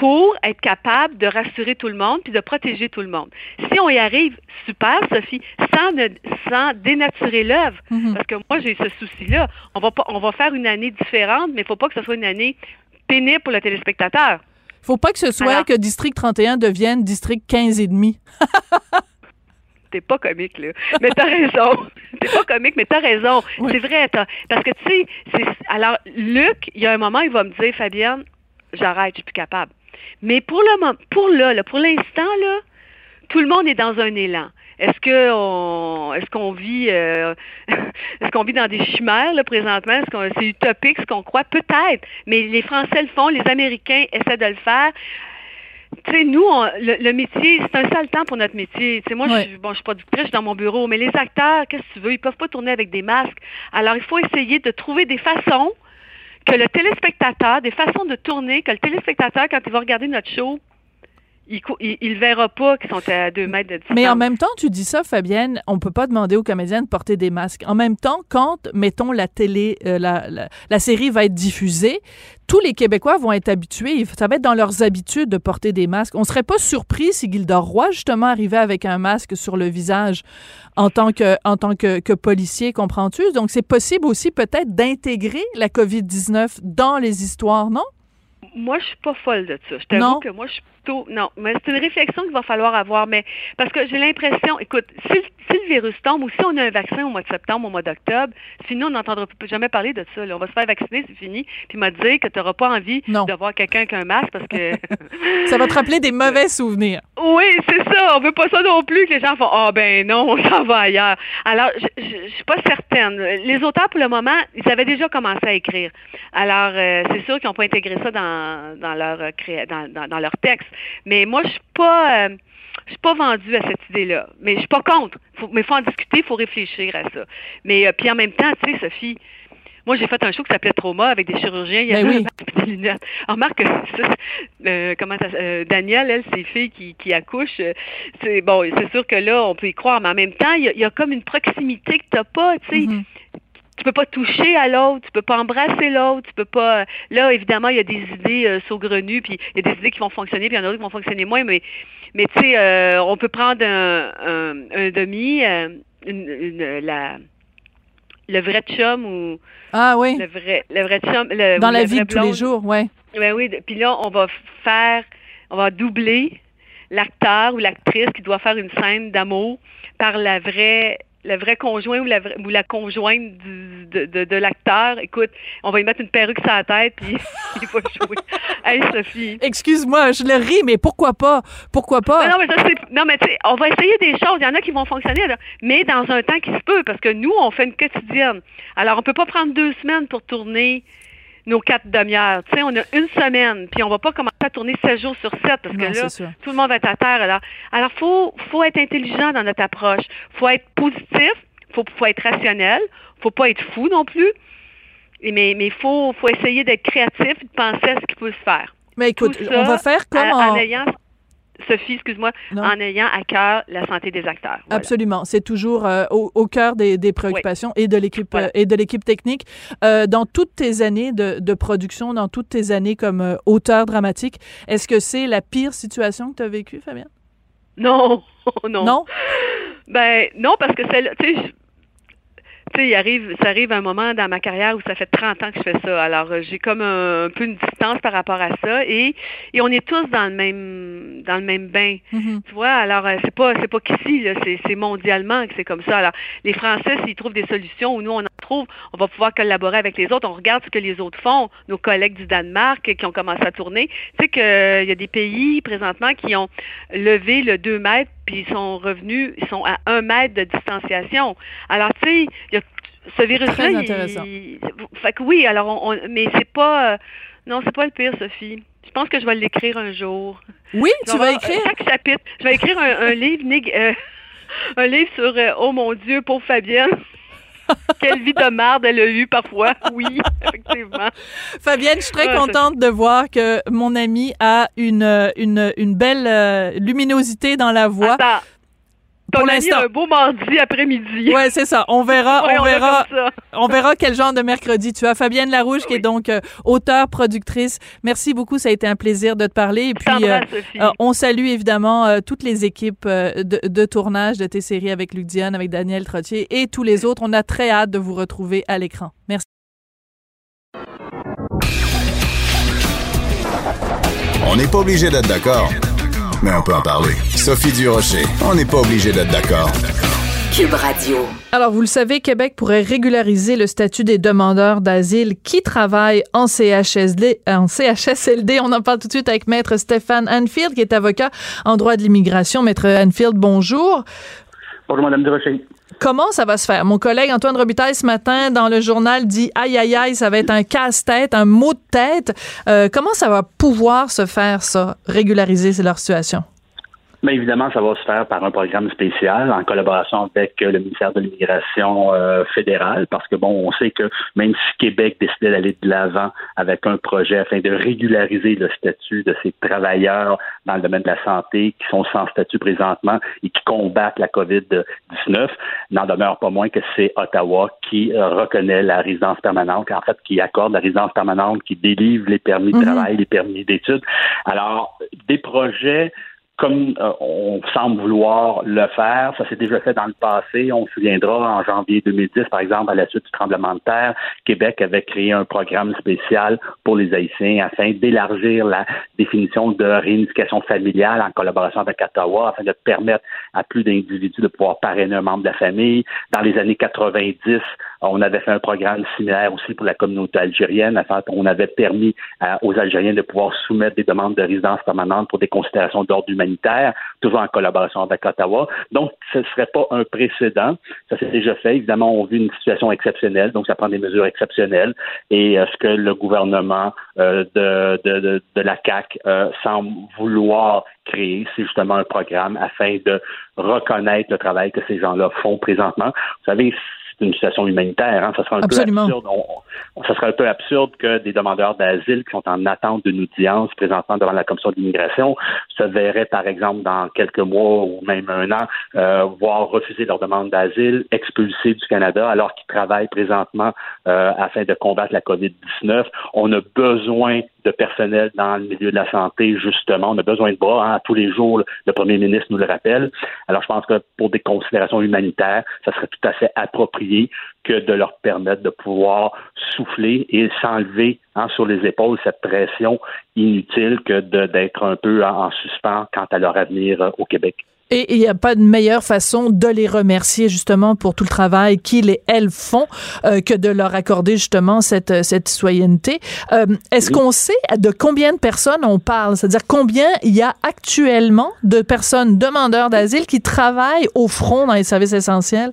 pour être capable de rassurer tout le monde puis de protéger tout le monde. Si on y arrive, super, Sophie, sans, sans dénaturer l'œuvre, mhm. parce que moi, j'ai ce souci-là. On va, pas, on va faire une année différente, mais il ne faut pas que ce soit une année pénible pour le téléspectateur. faut pas que ce soit que District 31 devienne District 15 et demi. T'es pas comique, là. Mais t'as raison. T'es pas comique, mais t'as raison. C'est vrai. Parce que, tu sais, alors, Luc, il y a un moment, il va me dire, Fabienne, j'arrête, je suis plus capable. Mais pour le pour là, pour l'instant, là, tout le monde est dans un élan. Est-ce que on, est-ce qu'on vit, euh, est-ce qu'on vit dans des chimères là présentement? Est-ce qu'on c'est utopique ce qu'on croit? Peut-être, mais les Français le font, les Américains essaient de le faire. Tu sais, nous, le, métier, c'est un sale temps pour notre métier. Tu sais, moi, je, suis, bon, je suis productrice, je suis dans mon bureau, mais les acteurs, qu'est-ce que tu veux? Ils peuvent pas tourner avec des masques. Alors, il faut essayer de trouver des façons que le téléspectateur, des façons de tourner, que le téléspectateur, quand il va regarder notre show, il, ne verra pas qu'ils sont à deux mètres de distance. Mais en même temps, tu dis ça, Fabienne, on peut pas demander aux comédiens de porter des masques. En même temps, quand, mettons, la télé, euh, la, la, série va être diffusée, tous les Québécois vont être habitués, ça va être dans leurs habitudes de porter des masques. On serait pas surpris si Gildor Roy, justement, arrivait avec un masque sur le visage en tant que, en tant que policier, comprends-tu? Donc, c'est possible aussi peut-être d'intégrer la COVID-19 dans les histoires, non? Moi, je suis pas folle de ça. Je t'avoue que moi, je suis non, mais c'est une réflexion qu'il va falloir avoir. Mais parce que j'ai l'impression, écoute, si, le virus tombe ou si on a un vaccin au mois de septembre, au mois d'octobre, sinon on n'entendra jamais parler de ça. On va se faire vacciner, c'est fini. Puis m'a dit que tu n'auras pas envie de voir quelqu'un avec un masque parce que. ça va te rappeler des mauvais souvenirs. Oui, c'est ça. On veut pas ça non plus que les gens font Ah ben non, on s'en va ailleurs. Alors, je, je, suis pas certaine. Les auteurs, pour le moment, ils avaient déjà commencé à écrire. Alors, euh, c'est sûr qu'ils n'ont pas intégré ça dans, dans leur euh, dans, dans, dans leur texte. Mais moi, je suis pas. Euh, je suis pas vendue à cette idée-là. Mais je suis pas contre. mais il faut en discuter, il faut réfléchir à ça. Mais euh, puis en même temps, tu sais, Sophie, moi, j'ai fait un show qui s'appelait Trauma avec des chirurgiens. Il y avait ben oui. des lunettes. remarque euh, comment Daniel, elle, ses filles qui, qui accouchent, c'est bon, c'est sûr que là, on peut y croire, mais en même temps, il y a, comme une proximité que tu n'as pas, tu sais. Mm-hmm tu peux pas toucher à l'autre, tu peux pas embrasser l'autre, tu peux pas. Là, évidemment, il y a des idées euh, saugrenues, puis il y a des idées qui vont fonctionner, puis il y en a d'autres qui vont fonctionner moins, mais mais tu sais, euh, on peut prendre un, un, demi, euh, une, la le vrai chum ou ah oui le vrai le vrai chum le, dans la vie de tous les jours, ouais. Ben oui, puis là on va faire, on va doubler l'acteur ou l'actrice qui doit faire une scène d'amour par la vraie le vrai conjoint ou la, ou la conjointe du, de, de, l'acteur. Écoute, on va lui mettre une perruque sur la tête, puis il va jouer. Hey, Sophie. Excuse-moi, je le ris, mais pourquoi pas? Pourquoi pas? non, mais, non, mais tu sais, on va essayer des choses. Il y en a qui vont fonctionner, mais dans un temps qui se peut, parce que nous, on fait une quotidienne. Alors, on peut pas prendre deux semaines pour tourner nos quatre demi-heures. Tu sais, on a une semaine, puis on va pas commencer à tourner sept jours sur sept parce que là, tout le monde va être à terre. Alors, alors faut, faut être intelligent dans notre approche. Faut être positif, faut, faut être rationnel, faut pas être fou non plus. Mais il faut, faut essayer d'être créatif et de penser à ce qui peut se faire. Mais écoute, on va faire comme en ayant Sophie, excuse-moi, en ayant à cœur la santé des acteurs. Absolument, c'est toujours euh, au, cœur des, préoccupations et de l'équipe euh, et de l'équipe technique. Euh, dans toutes tes années de, production, dans toutes tes années comme auteur dramatique, est-ce que c'est la pire situation que tu as vécue, Fabien Non, non. Non? Ben non, parce que c'est, tu sais, il arrive, ça arrive un moment dans ma carrière où ça fait 30 ans que je fais ça. Alors, euh, j'ai comme un, peu une distance par rapport à ça et, et on est tous dans le même dans le même bain. Mm-hmm. Tu vois, alors euh, c'est pas c'est pas qu'ici là, c'est, c'est mondialement que c'est comme ça. Alors, les Français s'ils trouvent des solutions ou nous on en trouve, on va pouvoir collaborer avec les autres. On regarde ce que les autres font, nos collègues du Danemark qui ont commencé à tourner. Tu sais qu'il euh, y a des pays présentement qui ont levé le 2 mètres puis ils sont revenus, ils sont à un mètre de distanciation. Alors, tu sais, il y a ce virus-là. intéressant. fait que oui, alors, on, mais c'est pas. Euh, non, c'est pas le pire, Sophie. Je pense que je vais l'écrire un jour. Oui, tu vas écrire. Chaque chapitre. Je vais écrire un, livre, euh, un livre sur euh, Oh mon Dieu, pour Fabienne. Quelle vie de merde elle a eu parfois. Oui, effectivement. Fabienne, je suis très contente de voir que mon ami a une, une, une belle luminosité dans la voix. Ton ami a un beau mardi après-midi. Ouais, c'est ça. On verra, on, verra, on verra quel genre de mercredi tu as. Fabienne Larouche, qui est donc euh, auteure, productrice. Merci beaucoup. Ça a été un plaisir de te parler. Et puis, euh, euh, on salue évidemment toutes les équipes de, tournage de tes séries avec Luc Diane, avec Daniel Trottier et tous les autres. On a très hâte de vous retrouver à l'écran. Merci. On n'est pas obligé d'être d'accord mais on peut en parler. Sophie Durocher, on n'est pas obligé d'être d'accord. Cube Radio. Alors, vous le savez, Québec pourrait régulariser le statut des demandeurs d'asile qui travaillent en CHSLD. En CHSLD, on en parle tout de suite avec Maître Stéphane Anfield, qui est avocat en droit de l'immigration. Maître Anfield, bonjour. Bonjour, Madame Durocher. Comment ça va se faire? Mon collègue Antoine Robitaille ce matin dans le journal dit aïe aïe aïe, ça va être un casse-tête, un mot de tête. Euh, comment ça va pouvoir se faire, ça, régulariser leur situation? Mais évidemment, ça va se faire par un programme spécial en collaboration avec euh, le ministère de l'Immigration euh, fédéral, parce que bon, on sait que même si Québec décidait d'aller de l'avant avec un projet afin de régulariser le statut de ces travailleurs dans le domaine de la santé qui sont sans statut présentement et qui combattent la COVID-19, n'en demeure pas moins que c'est Ottawa qui reconnaît la résidence permanente, en fait, qui accorde la résidence permanente, qui délivre les permis de mhm. travail, les permis d'études. Alors, des projets comme euh, on semble vouloir le faire, ça s'est déjà fait dans le passé. On se souviendra en janvier 2010, par exemple, à la suite du tremblement de terre, Québec avait créé un programme spécial pour les Haïtiens afin d'élargir la définition de réunification familiale en collaboration avec Ottawa, afin de permettre à plus d'individus de pouvoir parrainer un membre de la famille. Dans les années 90, on avait fait un programme similaire aussi pour la communauté algérienne, afin qu'on avait permis euh, aux Algériens de pouvoir soumettre des demandes de résidence permanente pour des considérations d'ordre humanitaire toujours en collaboration avec Ottawa. Donc, ce ne serait pas un précédent. Ça s'est déjà fait. Évidemment, on vit une situation exceptionnelle, donc ça prend des mesures exceptionnelles. Et euh, ce que le gouvernement euh, de, la CAC semble vouloir créer, c'est justement un programme afin de reconnaître le travail que ces gens-là font présentement. Vous savez, une situation humanitaire. Hein. Ça serait un peu absurde. ça serait un peu absurde que des demandeurs d'asile qui sont en attente d'une audience présentement devant la commission d'immigration se verraient, par exemple, dans quelques mois ou même un an, euh, voir refuser leur demande d'asile, expulsés du Canada alors qu'ils travaillent présentement euh, afin de combattre la COVID-19. On a besoin de personnel dans le milieu de la santé, justement. On a besoin de bras. Hein. Tous les jours, le premier ministre nous le rappelle. Alors, je pense que pour des considérations humanitaires, ça serait tout à fait approprié que de leur permettre de pouvoir souffler et s'enlever hein, sur les épaules cette pression inutile que d'être un peu en, suspens quant à leur avenir euh, au Québec. Et il n'y a pas de meilleure façon de les remercier justement pour tout le travail qu'ils et elles font euh, que de leur accorder justement cette, cette citoyenneté. Euh, est-ce qu'on sait de combien de personnes on parle? C'est-à-dire combien il y a actuellement de personnes demandeurs d'asile qui travaillent au front dans les services essentiels?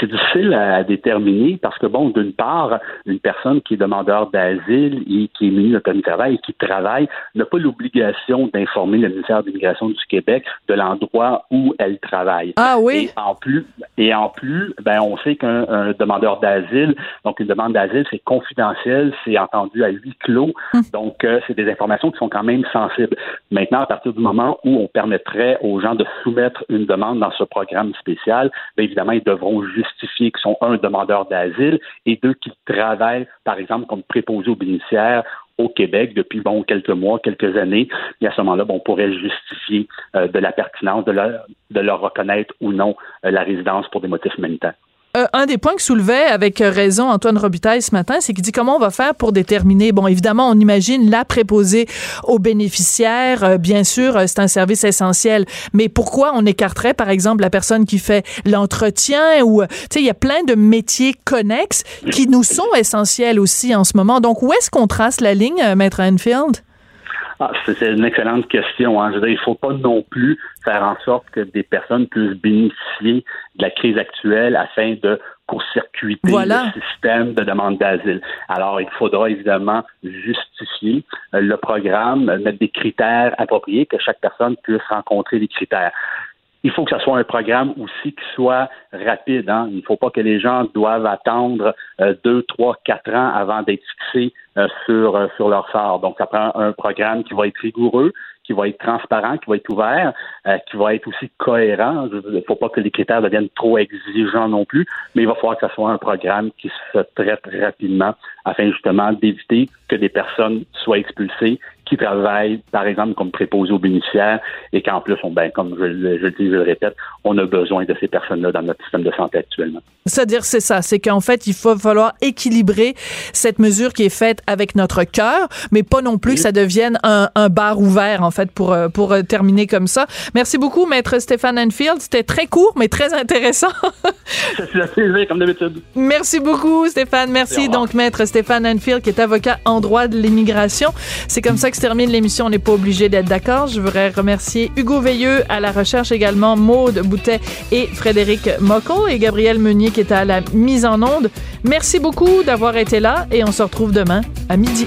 C'est difficile à déterminer parce que, bon, d'une part, une personne qui est demandeur d'asile et qui est munie de permis de travail et qui travaille n'a pas l'obligation d'informer le ministère de l'Immigration du Québec de l'endroit où elle travaille. Ah oui? Et en plus, et en plus, ben, on sait qu'un demandeur d'asile, donc une demande d'asile, c'est confidentiel, c'est entendu à huis clos. Hum. Donc, euh, c'est des informations qui sont quand même sensibles. Maintenant, à partir du moment où on permettrait aux gens de soumettre une demande dans ce programme spécial, bien évidemment, ils devront justifier qu'ils sont un demandeur d'asile et deux qui travaillent, par exemple, comme préposés aux bénéficiaires au Québec depuis bon quelques mois, quelques années. Et à ce moment-là, bon, on pourrait justifier euh, de la pertinence de leur, de leur reconnaître ou non euh, la résidence pour des motifs humanitaires. Euh, un des points que soulevait avec raison Antoine Robitaille ce matin, c'est qu'il dit comment on va faire pour déterminer. Bon, évidemment, on imagine la préposée aux bénéficiaires. Euh, bien sûr, euh, c'est un service essentiel. Mais pourquoi on écarterait, par exemple, la personne qui fait l'entretien ou, tu sais, il y a plein de métiers connexes qui nous sont essentiels aussi en ce moment. Donc, où est-ce qu'on trace la ligne, Maître Enfield? Ah, c'est une excellente question. Hein. Je veux dire, il ne faut pas non plus faire en sorte que des personnes puissent bénéficier de la crise actuelle afin de court-circuiter le système de demande d'asile. Alors, il faudra évidemment justifier euh, le programme, mettre des critères appropriés, que chaque personne puisse rencontrer les critères il faut que ce soit un programme aussi qui soit rapide. Hein. Il ne faut pas que les gens doivent attendre euh, deux, trois, quatre ans avant d'être fixés euh, sur, euh, sur leur sort. Donc, ça prend un programme qui va être rigoureux, qui va être transparent, qui va être ouvert, qui va être aussi cohérent. Il ne faut pas que les critères deviennent trop exigeants non plus, mais il va falloir que ce soit un programme qui se traite rapidement afin justement d'éviter que des personnes soient expulsées qui travaillent, par exemple, comme préposés aux bénéficiaires et qu'en plus, on, ben, comme je, le dis, je le répète, on a besoin de ces personnes-là dans notre système de santé actuellement. C'est-à-dire, c'est ça, c'est qu'en fait, il faut falloir équilibrer cette mesure qui est faite avec notre cœur, mais pas non plus que ça devienne un, bar ouvert, en fait, pour, euh, pour euh, terminer comme ça. Merci beaucoup, Maître Stéphane Enfield. C'était très court, mais très intéressant. Un plaisir, comme d'habitude. Merci beaucoup, Stéphane. Merci. Donc, Maître Stéphane Enfield, qui est avocat en droit de l'immigration. C'est comme ça que termine l'émission. On n'est pas obligé d'être d'accord. Je voudrais remercier Hugo Veilleux à la recherche également, Maude Boutet et Frédéric Mocco et Gabriel Meunier qui est à la mise en onde. Merci beaucoup d'avoir été là et on se retrouve demain à midi.